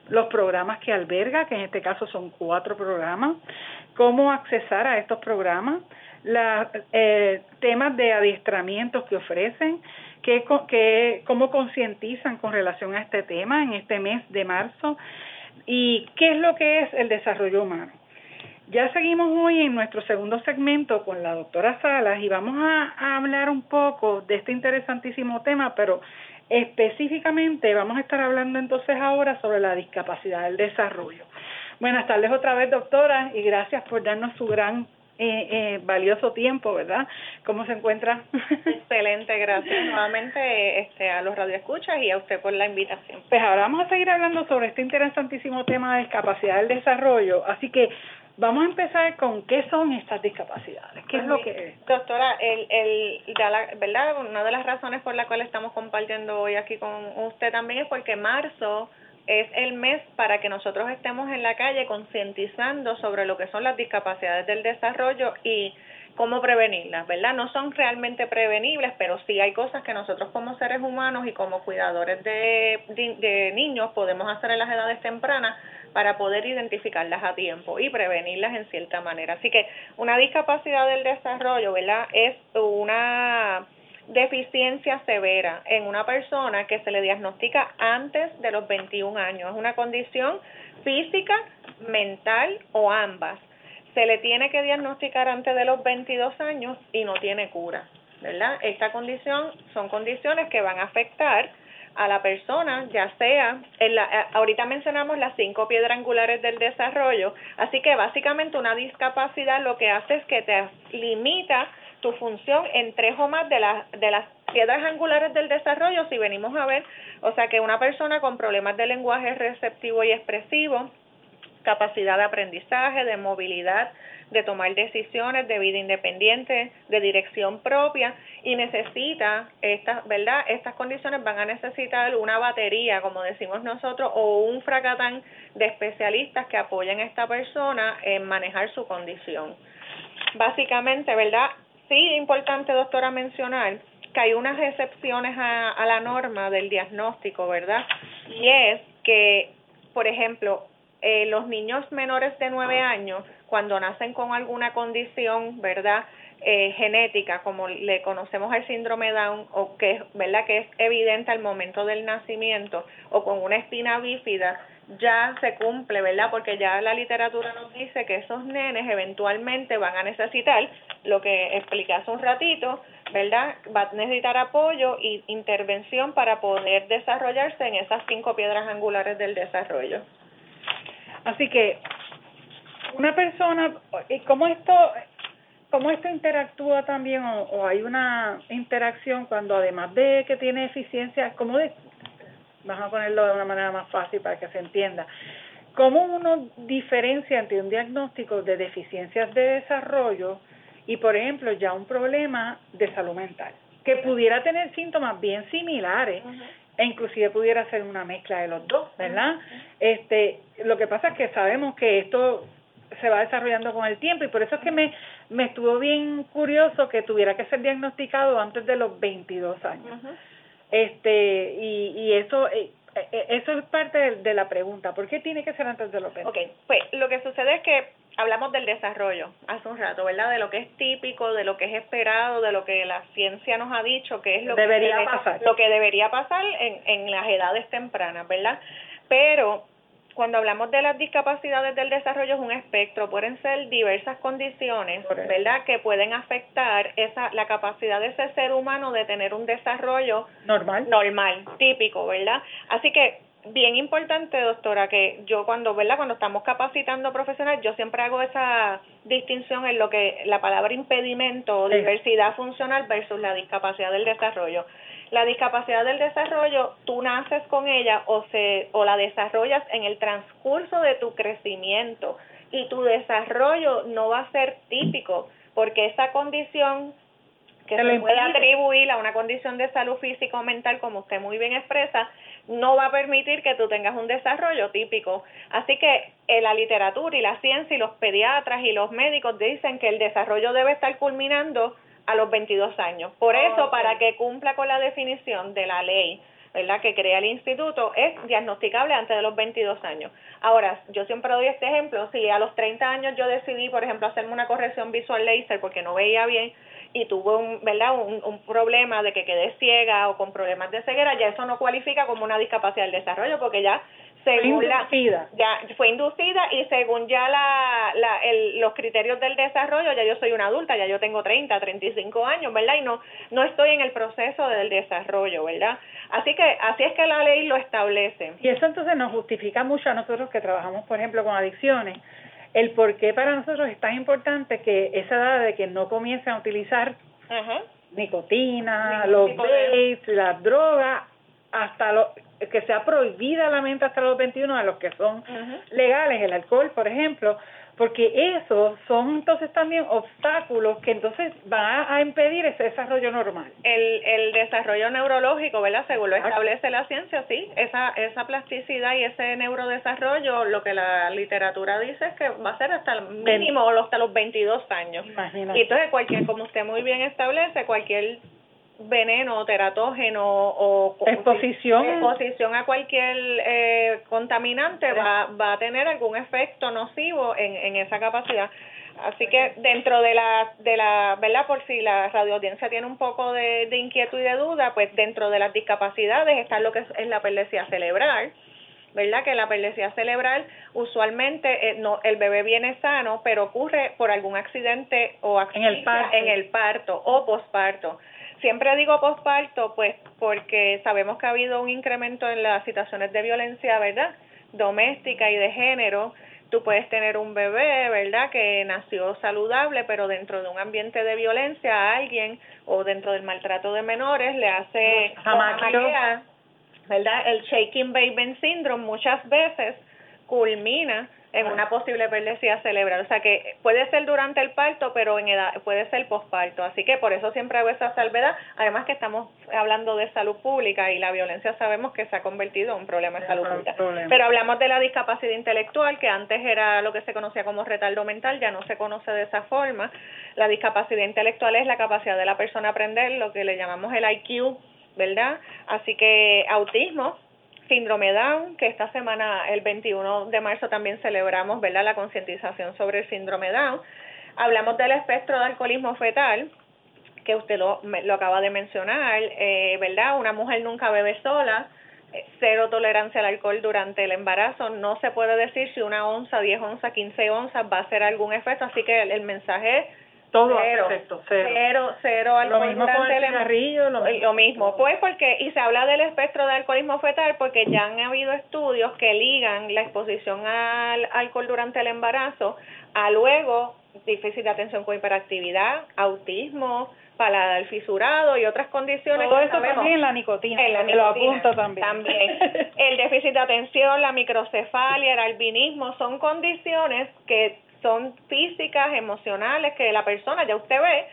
los programas que alberga, que en este caso son cuatro programas, cómo accesar a estos programas, los eh, temas de adiestramientos que ofrecen, qué, cómo concientizan con relación a este tema en este mes de marzo y qué es lo que es el desarrollo humano. Ya seguimos hoy en nuestro segundo segmento con la doctora Salas y vamos a, hablar un poco de este interesantísimo tema, pero Específicamente vamos a estar hablando entonces ahora sobre la discapacidad del desarrollo. Buenas tardes otra vez, doctora, y gracias por darnos su gran eh, eh, valioso tiempo, ¿verdad? ¿Cómo se encuentra? Excelente, gracias nuevamente este, a los radioescuchas y a usted por la invitación. Pues ahora vamos a seguir hablando sobre este interesantísimo tema de discapacidad del desarrollo, así que Vamos a empezar con qué son estas discapacidades, qué es lo que es. Doctora, el, el, ¿verdad? Una de las razones por la cual estamos compartiendo hoy aquí con usted también es porque marzo es el mes para que nosotros estemos en la calle concientizando sobre lo que son las discapacidades del desarrollo y cómo prevenirlas, ¿verdad? No son realmente prevenibles, pero sí hay cosas que nosotros como seres humanos y como cuidadores de, de niños podemos hacer en las edades tempranas para poder identificarlas a tiempo y prevenirlas en cierta manera. Así que una discapacidad del desarrollo, ¿verdad? Es una deficiencia severa en una persona que se le diagnostica antes de los 21 años. Es una condición física, mental o ambas. Se le tiene que diagnosticar antes de los 22 años y no tiene cura, ¿verdad? Esta condición son condiciones que van a afectar a la persona, ya sea, en la, eh, ahorita mencionamos las cinco piedras angulares del desarrollo, así que básicamente una discapacidad lo que hace es que te limita tu función en tres o más de las, de las piedras angulares del desarrollo, si venimos a ver, o sea que una persona con problemas de lenguaje receptivo y expresivo, capacidad de aprendizaje, de movilidad, de tomar decisiones de vida independiente, de dirección propia y necesita estas, ¿verdad? Estas condiciones van a necesitar una batería, como decimos nosotros, o un fracatán de especialistas que apoyen a esta persona en manejar su condición. Básicamente, ¿verdad? Sí, importante, doctora, mencionar que hay unas excepciones a, a la norma del diagnóstico, ¿verdad? Y es que, por ejemplo, eh, los niños menores de nueve años, cuando nacen con alguna condición, ¿verdad? Eh, genética, como le conocemos al síndrome Down, o que, ¿verdad? que es evidente al momento del nacimiento, o con una espina bífida, ya se cumple, ¿verdad? Porque ya la literatura nos dice que esos nenes eventualmente van a necesitar, lo que expliqué hace un ratito, ¿verdad? Va a necesitar apoyo e intervención para poder desarrollarse en esas cinco piedras angulares del desarrollo. Así que una persona, y cómo esto, cómo esto interactúa también o, hay una interacción cuando además de que tiene eficiencia, como de, vamos a ponerlo de una manera más fácil para que se entienda, cómo uno diferencia entre un diagnóstico de deficiencias de desarrollo y, por ejemplo, ya un problema de salud mental, que pudiera tener síntomas bien similares, e inclusive pudiera ser una mezcla de los dos, ¿verdad? Este, lo que pasa es que sabemos que esto se va desarrollando con el tiempo y por eso es que me, me estuvo bien curioso que tuviera que ser diagnosticado antes de los 22 años. Este, y, y eso eh, eh, eso es parte de, la pregunta, ¿por qué tiene que ser antes de los 22? Ok, pues lo que sucede es que hablamos del desarrollo hace un rato, ¿verdad? De lo que es típico, de lo que es esperado, de lo que la ciencia nos ha dicho que es lo debería que pasar. lo que debería pasar en, en las edades tempranas, ¿verdad? Pero cuando hablamos de las discapacidades del desarrollo es un espectro, pueden ser diversas condiciones, ¿verdad? Que pueden afectar esa la capacidad de ese ser humano de tener un desarrollo normal, normal, típico, ¿verdad? Así que bien importante, doctora, que yo cuando, ¿verdad? Cuando estamos capacitando profesionales, yo siempre hago esa distinción en lo que la palabra impedimento o diversidad funcional versus la discapacidad del desarrollo. La discapacidad del desarrollo, tú naces con ella o se o la desarrollas en el transcurso de tu crecimiento y tu desarrollo no va a ser típico porque esa condición que se puede atribuir a una condición de salud física o mental, como usted muy bien expresa, no va a permitir que tú tengas un desarrollo típico. Así que en la literatura y la ciencia y los pediatras y los médicos dicen que el desarrollo debe estar culminando a los 22 años. Por eso, para que cumpla con la definición de la ley, ¿verdad? que crea el instituto, es diagnosticable antes de los 22 años. Ahora, yo siempre doy este ejemplo, si a los 30 años yo decidí, por ejemplo, hacerme una corrección visual laser porque no veía bien, y tuvo un, ¿verdad? Un, un, problema de que quedé ciega o con problemas de ceguera, ya eso no cualifica como una discapacidad del desarrollo porque ya según la ya fue inducida y según ya la, la el, los criterios del desarrollo ya yo soy una adulta ya yo tengo 30 35 años verdad y no no estoy en el proceso del desarrollo verdad así que así es que la ley lo establece. Y eso entonces nos justifica mucho a nosotros que trabajamos por ejemplo con adicciones el por qué para nosotros es tan importante que esa edad de que no comiencen a utilizar nicotina, los vapes, las drogas, hasta lo, que sea prohibida la mente hasta los 21 a los que son legales, el alcohol, por ejemplo, porque esos son entonces también obstáculos que entonces van a impedir ese desarrollo normal. El, el desarrollo neurológico, ¿verdad? Según lo establece la ciencia, sí, esa, esa plasticidad y ese neurodesarrollo, lo que la literatura dice es que va a ser hasta el mínimo hasta los 22 años. Y entonces cualquier, como usted muy bien establece, cualquier veneno, teratógeno o exposición, exposición a cualquier eh, contaminante va, va a tener algún efecto nocivo en, en esa capacidad. Así que dentro de la, de la, ¿verdad? Por si la radioaudiencia tiene un poco de, de inquietud y de duda, pues dentro de las discapacidades está lo que es, la perlesía cerebral, ¿verdad? Que la perlesía cerebral usualmente eh, no, el bebé viene sano, pero ocurre por algún accidente o en el parto, en el parto o posparto. Siempre digo posparto, pues porque sabemos que ha habido un incremento en las situaciones de violencia, ¿verdad? Doméstica y de género. Tú puedes tener un bebé, ¿verdad? Que nació saludable, pero dentro de un ambiente de violencia a alguien o dentro del maltrato de menores le hace ¿verdad? El shaking baby syndrome muchas veces culmina en una posible perlesía cerebral. O sea que puede ser durante el parto, pero en edad puede ser posparto. Así que por eso siempre hago esa salvedad. Además que estamos hablando de salud pública y la violencia sabemos que se ha convertido en un problema de salud pública. Pero hablamos de la discapacidad intelectual, que antes era lo que se conocía como retardo mental, ya no se conoce de esa forma. La discapacidad intelectual es la capacidad de la persona a aprender, lo que le llamamos el IQ, ¿verdad? Así que autismo síndrome Down, que esta semana, el 21 de marzo, también celebramos ¿verdad? la concientización sobre el síndrome Down. Hablamos del espectro de alcoholismo fetal, que usted lo, lo acaba de mencionar, eh, ¿verdad? Una mujer nunca bebe sola, eh, cero tolerancia al alcohol durante el embarazo. No se puede decir si una onza, 10 onzas, 15 onzas va a hacer algún efecto, así que el, el mensaje todo cero, perfecto, cero. cero, cero lo mismo con el cigarrillo, lo mismo. lo mismo. Pues porque, y se habla del espectro de alcoholismo fetal porque ya han habido estudios que ligan la exposición al alcohol durante el embarazo a luego difícil de atención con hiperactividad, autismo, paladar fisurado y otras condiciones. Todo eso también la nicotina. En la nicotina, lo apunto también. También. el déficit de atención, la microcefalia, el albinismo, son condiciones que son físicas, emocionales, que la persona, ya usted ve,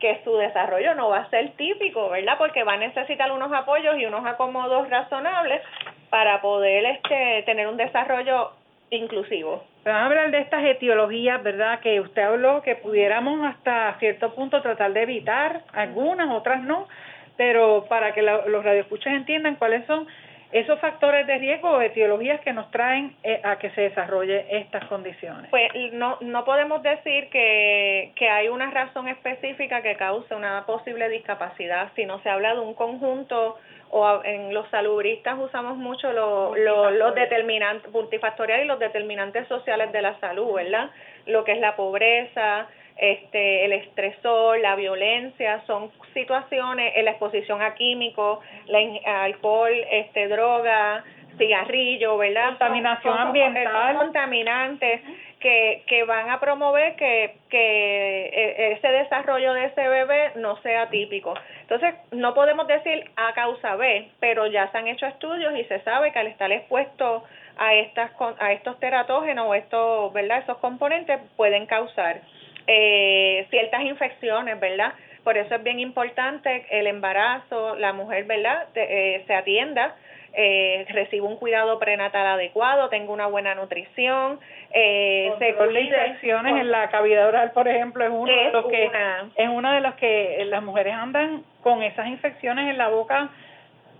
que su desarrollo no va a ser típico, ¿verdad? Porque va a necesitar unos apoyos y unos acomodos razonables para poder este, tener un desarrollo inclusivo. Vamos a hablar de estas etiologías, ¿verdad? Que usted habló que pudiéramos hasta cierto punto tratar de evitar, algunas, otras no, pero para que los radioescuchas entiendan cuáles son esos factores de riesgo o etiologías que nos traen eh, a que se desarrolle estas condiciones. Pues no, no podemos decir que, que hay una razón específica que cause una posible discapacidad, sino se habla de un conjunto o en los salubristas usamos mucho los, los determinantes multifactoriales y los determinantes sociales de la salud, ¿verdad? Lo que es la pobreza, este, el estresor, la violencia, son situaciones, la exposición a químicos, la, alcohol, este, droga, cigarrillo, ¿verdad? Contaminación ambiental. contaminantes que, que van a promover que, que e, ese desarrollo de ese bebé no sea típico. Entonces, no podemos decir a causa B, pero ya se han hecho estudios y se sabe que al estar expuesto a estas a estos teratógenos o estos, ¿verdad? Esos componentes pueden causar eh, ciertas infecciones, ¿verdad? Por eso es bien importante el embarazo, la mujer, ¿verdad? Eh, se atienda, eh, reciba un cuidado prenatal adecuado, tenga una buena nutrición, eh, se infecciones en la cavidad oral, por ejemplo, es uno de los que es una de las que las mujeres andan con esas infecciones en la boca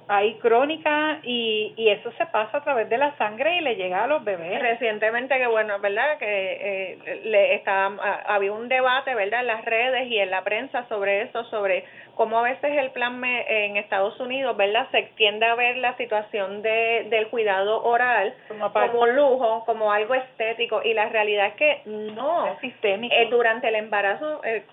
hay crónica y, y eso se pasa a través de la sangre y le llega a los bebés. Recientemente, que bueno, ¿verdad? Que eh, le estaba, había un debate, ¿verdad? En las redes y en la prensa sobre eso, sobre cómo a veces el plan en Estados Unidos, ¿verdad? Se extiende a ver la situación de, del cuidado oral como, como lujo, como algo estético y la realidad es que no. Es sistémico. Eh, durante el embarazo eh,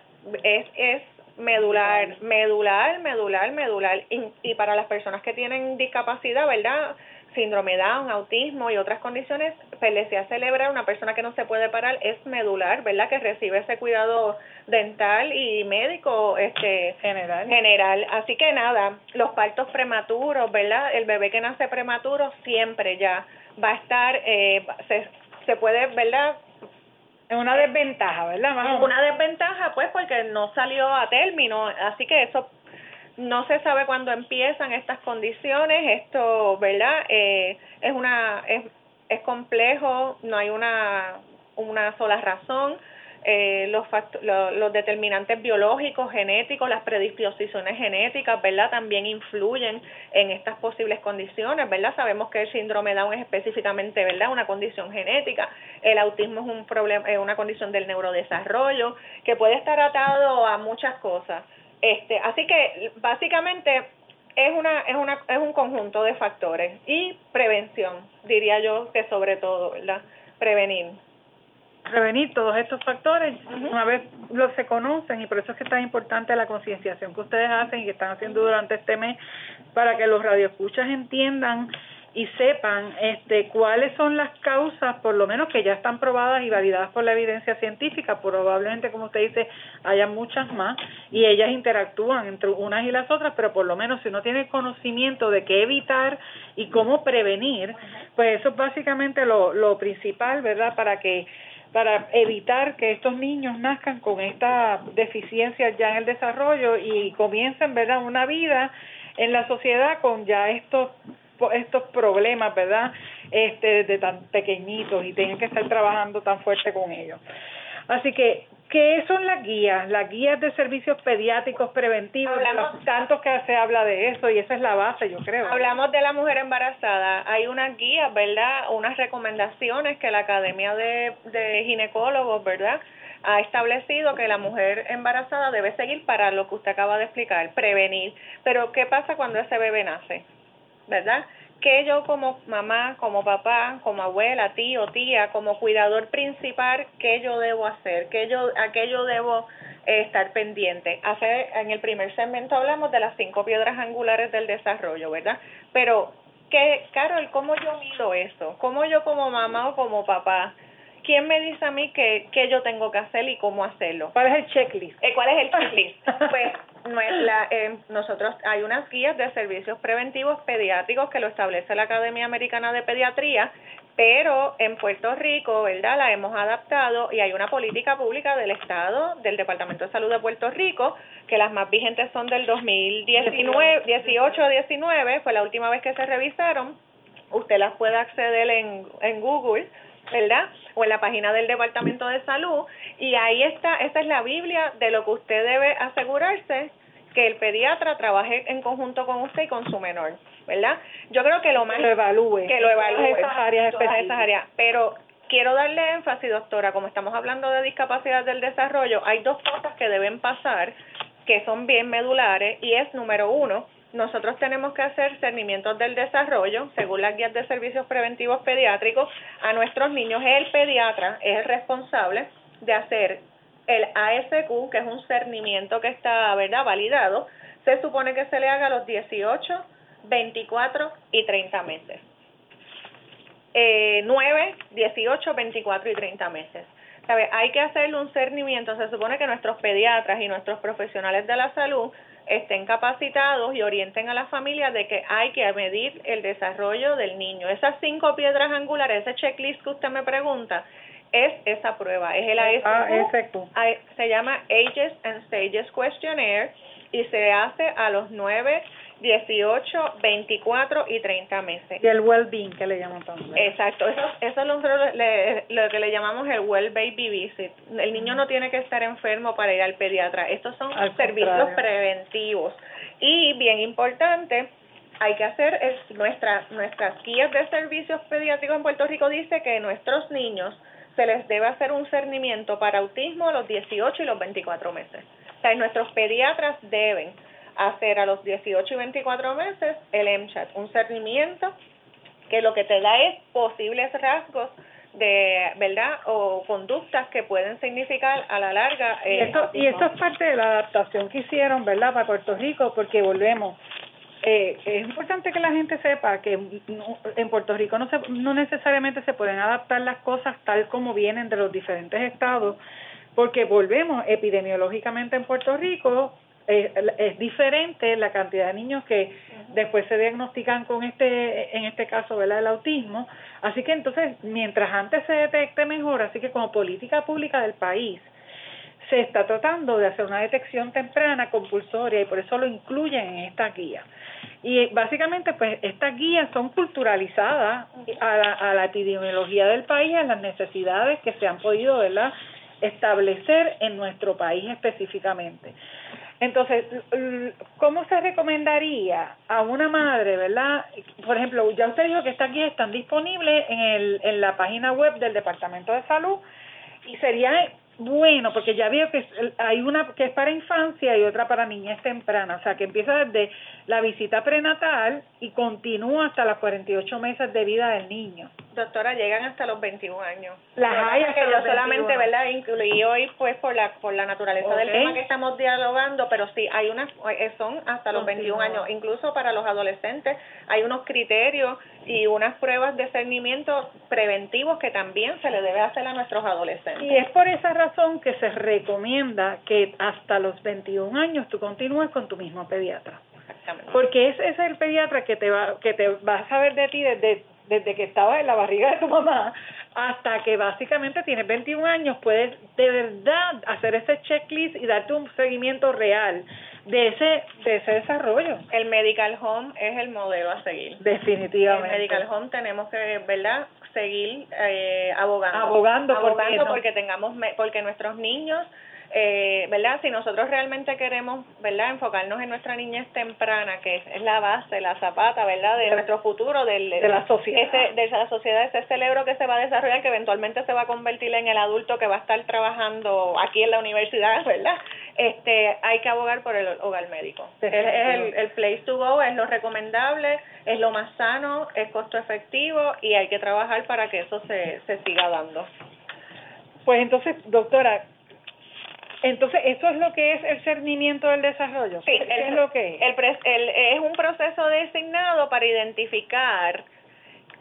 es, es medular, medular, medular, medular. Y, para las personas que tienen discapacidad, ¿verdad? Síndrome Down, autismo y otras condiciones, pues les a celebrar una persona que no se puede parar es medular, ¿verdad? Que recibe ese cuidado dental y médico este general. General. Así que nada, los partos prematuros, ¿verdad? El bebé que nace prematuro siempre ya va a estar, eh, se, se puede, ¿verdad? Es una desventaja, ¿verdad? Una desventaja, pues, porque no salió a término, así que eso no se sabe cuándo empiezan estas condiciones. Esto, ¿verdad? Eh, es una es, es complejo, no hay una una sola razón eh, los, los determinantes biológicos, genéticos, las predisposiciones genéticas, ¿verdad? También influyen en estas posibles condiciones, ¿verdad? Sabemos que el síndrome Down es específicamente, ¿verdad? Una condición genética, el autismo es un problema, es una condición del neurodesarrollo que puede estar atado a muchas cosas. Este, así que básicamente es una es una es un conjunto de factores y prevención, diría yo que sobre todo, ¿verdad? Prevenir prevenir todos estos factores una vez los se conocen y por eso es que es tan importante la concienciación que ustedes hacen y que están haciendo durante este mes para que los radioescuchas entiendan y sepan este cuáles son las causas por lo menos que ya están probadas y validadas por la evidencia científica. Probablemente como usted dice haya muchas más y ellas interactúan entre unas y las otras pero por lo menos si uno tiene conocimiento de qué evitar y cómo prevenir pues eso es básicamente lo, lo principal verdad para que para evitar que estos niños nazcan con esta deficiencia ya en el desarrollo y comiencen, ¿verdad?, una vida en la sociedad con ya estos estos problemas, ¿verdad? Este de tan pequeñitos y tienen que estar trabajando tan fuerte con ellos. Así que ¿Qué son las guías? Las guías de servicios pediátricos preventivos, Hablamos, tanto que se habla de eso y esa es la base, yo creo. Hablamos de la mujer embarazada. Hay unas guías, ¿verdad? Unas recomendaciones que la Academia de, de Ginecólogos, ¿verdad? ha establecido que la mujer embarazada debe seguir para lo que usted acaba de explicar, prevenir. Pero ¿qué pasa cuando ese bebé nace? ¿Verdad? Que yo como mamá, como papá, como abuela, tío, tía, como cuidador principal, qué yo debo hacer, qué yo, a qué yo debo eh, estar pendiente. Hace, en el primer segmento hablamos de las cinco piedras angulares del desarrollo, ¿verdad? Pero, ¿qué, Carol, cómo yo mido eso? ¿Cómo yo como mamá o como papá? ¿Quién me dice a mí qué, qué yo tengo que hacer y cómo hacerlo? ¿Cuál es el checklist? Eh, ¿Cuál es el checklist? pues la, eh, nosotros hay unas guías de servicios preventivos pediátricos que lo establece la Academia Americana de Pediatría, pero en Puerto Rico, ¿verdad? La hemos adaptado y hay una política pública del Estado, del Departamento de Salud de Puerto Rico, que las más vigentes son del 2019, 18 19, fue la última vez que se revisaron. Usted las puede acceder en, en Google ¿verdad? O en la página del Departamento de Salud y ahí está, esta es la Biblia de lo que usted debe asegurarse que el pediatra trabaje en conjunto con usted y con su menor, ¿verdad? Yo creo que lo más... Que lo evalúe. Que lo evalúe. Esas áreas Todas esas áreas. Pero quiero darle énfasis, doctora, como estamos hablando de discapacidad del desarrollo, hay dos cosas que deben pasar que son bien medulares y es número uno, nosotros tenemos que hacer cernimientos del desarrollo, según las guías de servicios preventivos pediátricos, a nuestros niños. El pediatra es el responsable de hacer el ASQ, que es un cernimiento que está ¿verdad? validado, se supone que se le haga a los 18, 24 y 30 meses. Eh, 9, 18, 24 y 30 meses. ¿Sabe? Hay que hacerle un cernimiento. Se supone que nuestros pediatras y nuestros profesionales de la salud estén capacitados y orienten a la familia de que hay que medir el desarrollo del niño. Esas cinco piedras angulares, ese checklist que usted me pregunta, es esa prueba, es el ASQ, ah, se llama Ages and Stages Questionnaire y se hace a los 9, 18, 24 y 30 meses. Y el well-being que le llaman también. Exacto, eso, eso es lo, lo que le llamamos el well baby visit. El niño no tiene que estar enfermo para ir al pediatra. Estos son servicios preventivos. Y bien importante, hay que hacer es nuestra, nuestras guías de servicios pediátricos en Puerto Rico dice que nuestros niños se les debe hacer un cernimiento para autismo a los 18 y los 24 meses. O sea, nuestros pediatras deben hacer a los 18 y 24 meses el MCHAT, un cernimiento que lo que te da es posibles rasgos de, ¿verdad? O conductas que pueden significar a la larga. y, esto, y esto es parte de la adaptación que hicieron, ¿verdad? Para Puerto Rico, porque volvemos. Eh, es importante que la gente sepa que en Puerto Rico no, se, no necesariamente se pueden adaptar las cosas tal como vienen de los diferentes estados, porque volvemos epidemiológicamente en Puerto Rico es, diferente la cantidad de niños que después se diagnostican con este, en este caso, ¿verdad? El autismo. Así que entonces, mientras antes se detecte mejor, así que como política pública del país, se está tratando de hacer una detección temprana compulsoria y por eso lo incluyen en esta guía. Y básicamente, pues estas guías son culturalizadas a la, a la epidemiología del país, a las necesidades que se han podido, ¿verdad? establecer en nuestro país específicamente. Entonces, ¿cómo se recomendaría a una madre, verdad? Por ejemplo, ya usted dijo que esta guía están disponibles en, el, en la página web del Departamento de Salud y sería bueno, porque ya veo que hay una que es para infancia y otra para niñez temprana, o sea, que empieza desde la visita prenatal y continúa hasta los 48 meses de vida del niño. Doctora, llegan hasta los 21 años. Las hay que yo solamente, ¿verdad? Incluí hoy, pues, por la por la naturaleza del tema que estamos dialogando, pero sí, hay unas, eh, son hasta los 21 años. Incluso para los adolescentes hay unos criterios y unas pruebas de cernimiento preventivos que también se le debe hacer a nuestros adolescentes. Y es por esa razón que se recomienda que hasta los 21 años tú continúes con tu mismo pediatra. Exactamente. Porque ese es el pediatra que te va que te va a saber de ti desde desde que estabas en la barriga de tu mamá hasta que básicamente tienes 21 años, puedes de verdad hacer ese checklist y darte un seguimiento real de ese de ese desarrollo. El medical home es el modelo a seguir. Definitivamente. El medical home tenemos que, ¿verdad? seguir eh, abogando, abogando, abogando porque tengamos porque nuestros niños eh, ¿verdad? Si nosotros realmente queremos, ¿verdad? Enfocarnos en nuestra niñez temprana, que es, la base, la zapata, ¿verdad? De, nuestro futuro, del, de la sociedad. Ese, de la sociedad, ese cerebro que se va a desarrollar, que eventualmente se va a convertir en el adulto que va a estar trabajando aquí en la universidad, ¿verdad? Este, hay que abogar por el hogar médico. Es, el, el place to go, es lo recomendable, es lo más sano, es costo efectivo y hay que trabajar para que eso se, se siga dando. Pues entonces, doctora, entonces, ¿eso es lo que es el cernimiento del desarrollo? Sí, es lo que es? El, es un proceso designado para identificar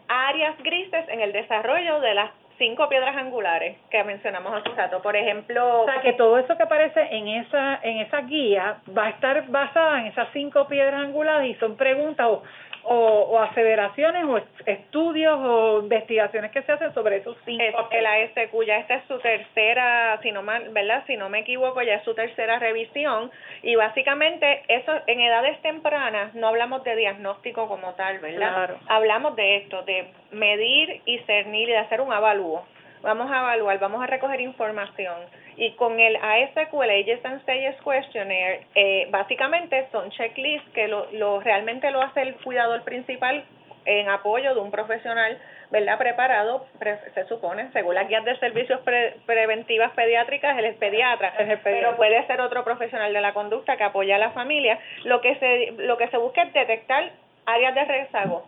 áreas grises en el desarrollo de las cinco piedras angulares que mencionamos hace rato. Por ejemplo... O sea, que todo eso que aparece en esa, en esa guía va a estar basada en esas cinco piedras angulares y son preguntas o o, o aseveraciones o estudios o investigaciones que se hacen sobre esos cinco. el ASQ ya esta es su tercera, si no mal, ¿verdad? Si no me equivoco, ya es su tercera revisión y básicamente eso en edades tempranas no hablamos de diagnóstico como tal, ¿verdad? Hablamos de esto, de medir y cernir y de hacer un avalúo vamos a evaluar, vamos a recoger información. Y con el ASQ, el Ages and Stages Questionnaire, eh, básicamente son checklists que lo, lo realmente lo hace el cuidador principal en apoyo de un profesional ¿verdad? preparado, se supone, según las guías de servicios preventivas pediátricas, el pediatra, el pero puede ser otro profesional de la conducta que apoya a la familia. Lo que se, lo que se busca es detectar áreas de rezago.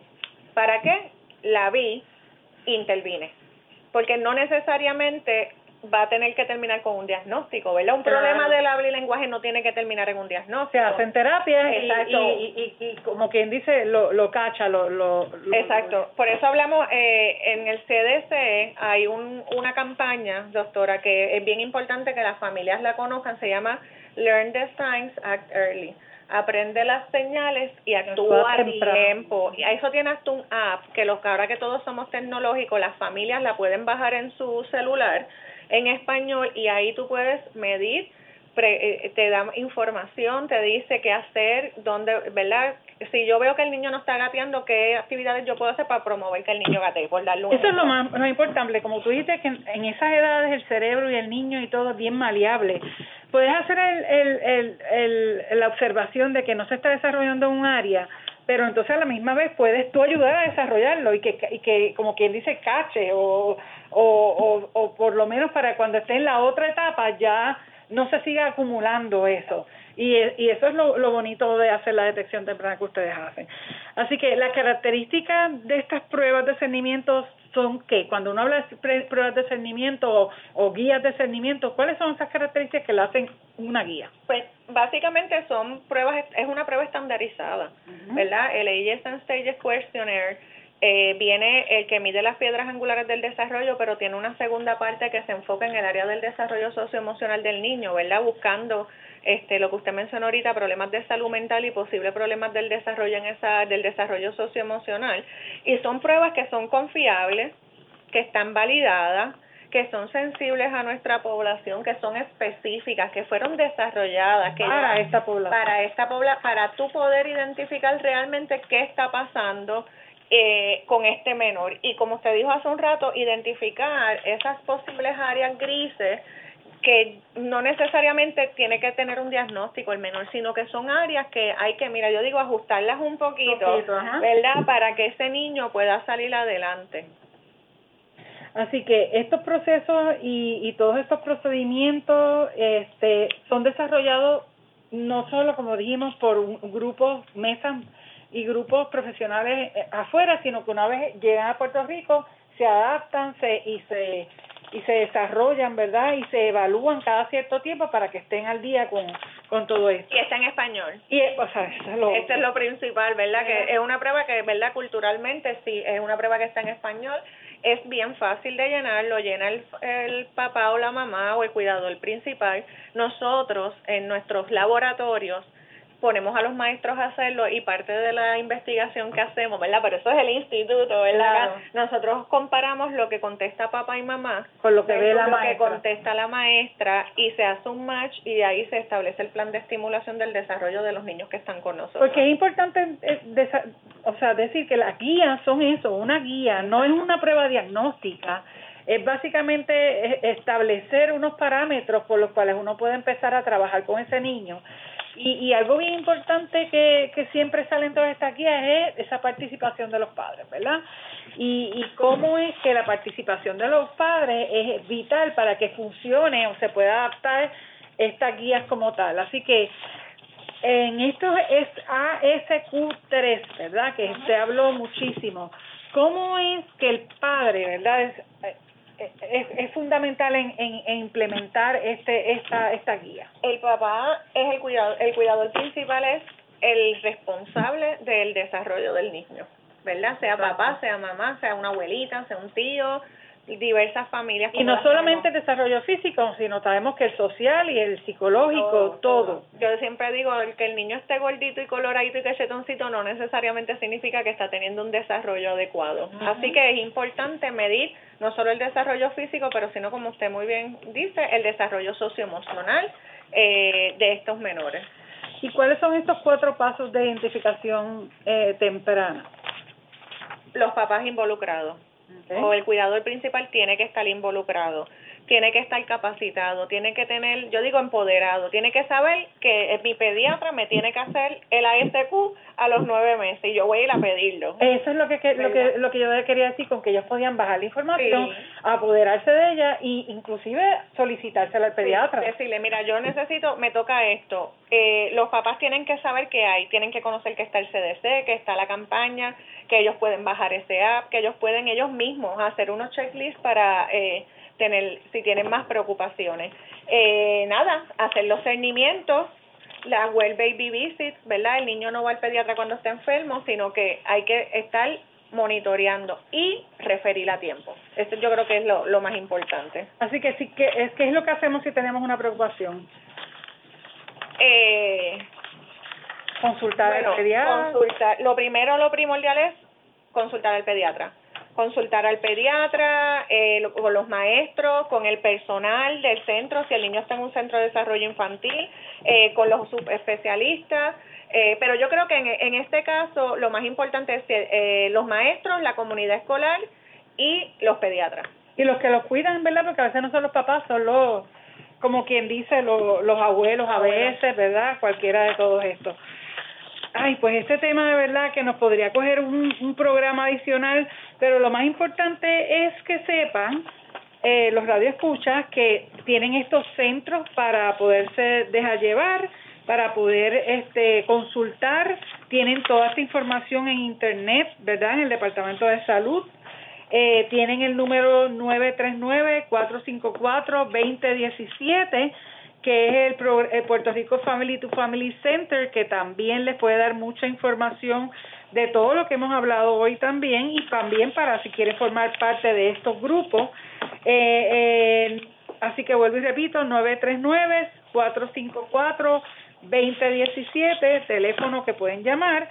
¿Para qué? La vi intervine. Porque no necesariamente va a tener que terminar con un diagnóstico, ¿verdad? Un problema del habla y lenguaje no tiene que terminar en un diagnóstico. Se hacen terapias y, y, como quien dice, lo, lo cacha, lo, lo, Exacto. Por eso hablamos, eh, en el CDC hay un, una campaña, doctora, que es bien importante que las familias la conozcan, se llama Learn the Signs, Act Early aprende las señales y actúa a tiempo. Y a eso tiene hasta un app que los ahora que todos somos tecnológicos, las familias la pueden bajar en su celular en español y ahí tú puedes medir, eh, te da información, te dice qué hacer, dónde, ¿verdad? Si yo veo que el niño no está gateando, ¿qué actividades yo puedo hacer para promover que el niño gatee? Por darle Eso es lo más, importante, como tú dices, que en, esas edades el cerebro y el niño y todo es bien maleable. Puedes hacer el, el, el, la observación de que no se está desarrollando un área, pero entonces a la misma vez puedes tú ayudar a desarrollarlo y que, y que como quien dice, cache o, o, o, por lo menos para cuando esté en la otra etapa ya no se siga acumulando eso. Y, y eso es lo, lo bonito de hacer la detección temprana que ustedes hacen. Así que las características de estas pruebas de cernimiento son que cuando uno habla de pruebas de cernimiento o, guías de cernimiento, ¿cuáles son esas características que le hacen una guía? Pues básicamente son pruebas, es una prueba estandarizada, ¿verdad? El Ages and Stages Questionnaire eh, viene el que mide las piedras angulares del desarrollo, pero tiene una segunda parte que se enfoca en el área del desarrollo socioemocional del niño, ¿verdad? Buscando este lo que usted mencionó ahorita, problemas de salud mental y posibles problemas del desarrollo en esa del desarrollo socioemocional y son pruebas que son confiables, que están validadas, que son sensibles a nuestra población, que son específicas, que fueron desarrolladas que para esta población, para esta población, para tu poder identificar realmente qué está pasando eh, con este menor. Y como usted dijo hace un rato, identificar esas posibles áreas grises que no necesariamente tiene que tener un diagnóstico el menor, sino que son áreas que hay que, mira, yo digo, ajustarlas un poquito, ¿verdad? Para que ese niño pueda salir adelante. Así que estos procesos y, y todos estos procedimientos este, son desarrollados no solo, como dijimos, por grupos, mesas y grupos profesionales eh, afuera, sino que una vez llegan a Puerto Rico se adaptan se, y se y se desarrollan, ¿verdad? Y se evalúan cada cierto tiempo para que estén al día con, con todo esto. Y está en español. Y, o sea, eso es lo, es lo principal, ¿verdad? Que es una prueba que, ¿verdad? Culturalmente sí, es una prueba que está en español. Es bien fácil de llenar, lo llena el, el papá o la mamá o el cuidador principal. Nosotros, en nuestros laboratorios, ponemos a los maestros a hacerlo y parte de la investigación que hacemos, ¿verdad? Pero eso es el instituto, ¿verdad? Nosotros comparamos lo que contesta papá y mamá con lo que ve la lo que contesta la maestra y se hace un match y de ahí se establece el plan de estimulación del desarrollo de los niños que están con nosotros. Porque es importante eh, o sea, decir que las guías son eso, una guía, no es una prueba diagnóstica es básicamente establecer unos parámetros por los cuales uno puede empezar a trabajar con ese niño y, y algo bien importante que, que siempre sale en todas estas guías es esa participación de los padres, ¿verdad? Y, y cómo es que la participación de los padres es vital para que funcione o se pueda adaptar estas guías como tal. Así que en esto es ASQ3, ¿verdad? Que se habló muchísimo. ¿Cómo es que el padre, ¿verdad? Es, es fundamental en, en, implementar este esta esta guía. El papá es el cuidador, el cuidador principal es el responsable del desarrollo del niño, ¿verdad? Sea papá, sea mamá, sea una abuelita, sea un tío, diversas familias. Y no solamente el desarrollo físico, sino sabemos que el social y el psicológico, todo, Yo siempre digo que el niño esté gordito y coloradito y cachetoncito no necesariamente significa que está teniendo un desarrollo adecuado. Así que es importante medir no solo el desarrollo físico, pero sino como usted muy bien dice, el desarrollo socioemocional eh, de estos menores. ¿Y cuáles son estos cuatro pasos de identificación eh, temprana? Los papás involucrados o el cuidador principal tiene que estar involucrado tiene que estar capacitado, tiene que tener, yo digo empoderado, tiene que saber que mi pediatra me tiene que hacer el ASQ a los nueve meses y yo voy a ir a pedirlo. Eso es lo que, lo que lo que yo quería decir, con que ellos podían bajar la información, apoderarse de ella e inclusive solicitársela al pediatra. decirle, mira, yo necesito, me toca esto. Eh, los papás tienen que saber que hay, tienen que conocer que está el CDC, que está la campaña, que ellos pueden bajar ese app, que ellos pueden ellos mismos hacer unos checklists para... Eh, tener, si tienen más preocupaciones. Eh, nada, hacer los cernimientos, la well baby visit, ¿verdad? El niño no va al pediatra cuando está enfermo, sino que hay que estar monitoreando y referir a tiempo. Eso yo creo que es lo, lo más importante. Así que sí, que es, ¿qué es lo que hacemos si tenemos una preocupación? Eh, consultar al pediatra. Consultar. Lo primero, lo primordial es consultar al pediatra consultar al pediatra, eh, con los maestros, con el personal del centro, si el niño está en un centro de desarrollo infantil, eh, con los subespecialistas. Eh, pero yo creo que en, en, este caso lo más importante es eh, los maestros, la comunidad escolar y los pediatras. Y los que los cuidan, ¿verdad? Porque a veces no son los papás, son los, como quien dice, los, los abuelos a veces, ¿verdad? Cualquiera de todos estos. Ay, pues este tema de verdad que nos podría coger un, un programa adicional, pero lo más importante es que sepan eh, los radioescuchas que tienen estos centros para poderse dejar llevar, para poder este, consultar, tienen toda esta información en internet, ¿verdad? En el Departamento de Salud. Eh, tienen el número 939-454-2017 que es el, Puerto Rico Family to Family Center, que también les puede dar mucha información de todo lo que hemos hablado hoy también y también para si quieren formar parte de estos grupos. Eh, eh, así que vuelvo y repito, 939-454-2017, teléfono que pueden llamar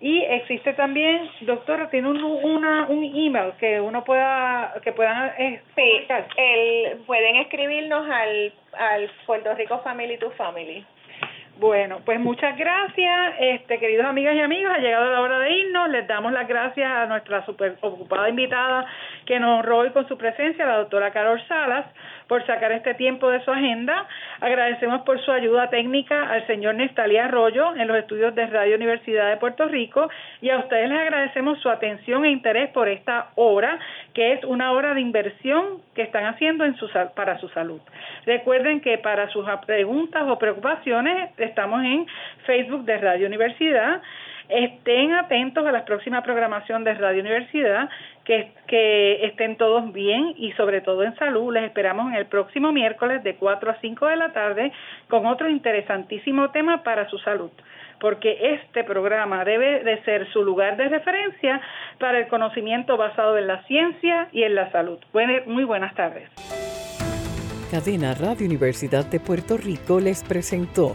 y existe también, doctora, tiene un, una, un email que uno pueda, que puedan eh, sí, el, pueden escribirnos al, al Puerto Rico Family to Family. Bueno, pues muchas gracias, este, queridos amigas y amigos. Ha llegado la hora de irnos. Les damos las gracias a nuestra super ocupada invitada que nos honró hoy con su presencia, la doctora Carol Salas por sacar este tiempo de su agenda. Agradecemos por su ayuda técnica al señor Nestalí Arroyo en los estudios de Radio Universidad de Puerto Rico y a ustedes les agradecemos su atención e interés por esta hora, que es una hora de inversión que están haciendo en su, para su salud. Recuerden que para sus preguntas o preocupaciones estamos en Facebook de Radio Universidad Estén atentos a la próxima programación de Radio Universidad, que, que estén todos bien y sobre todo en salud. Les esperamos en el próximo miércoles de 4 a 5 de la tarde con otro interesantísimo tema para su salud porque este programa debe de ser su lugar de referencia para el conocimiento basado en la ciencia y en la salud. Muy buenas tardes. Cadena Radio Universidad de Puerto Rico les presentó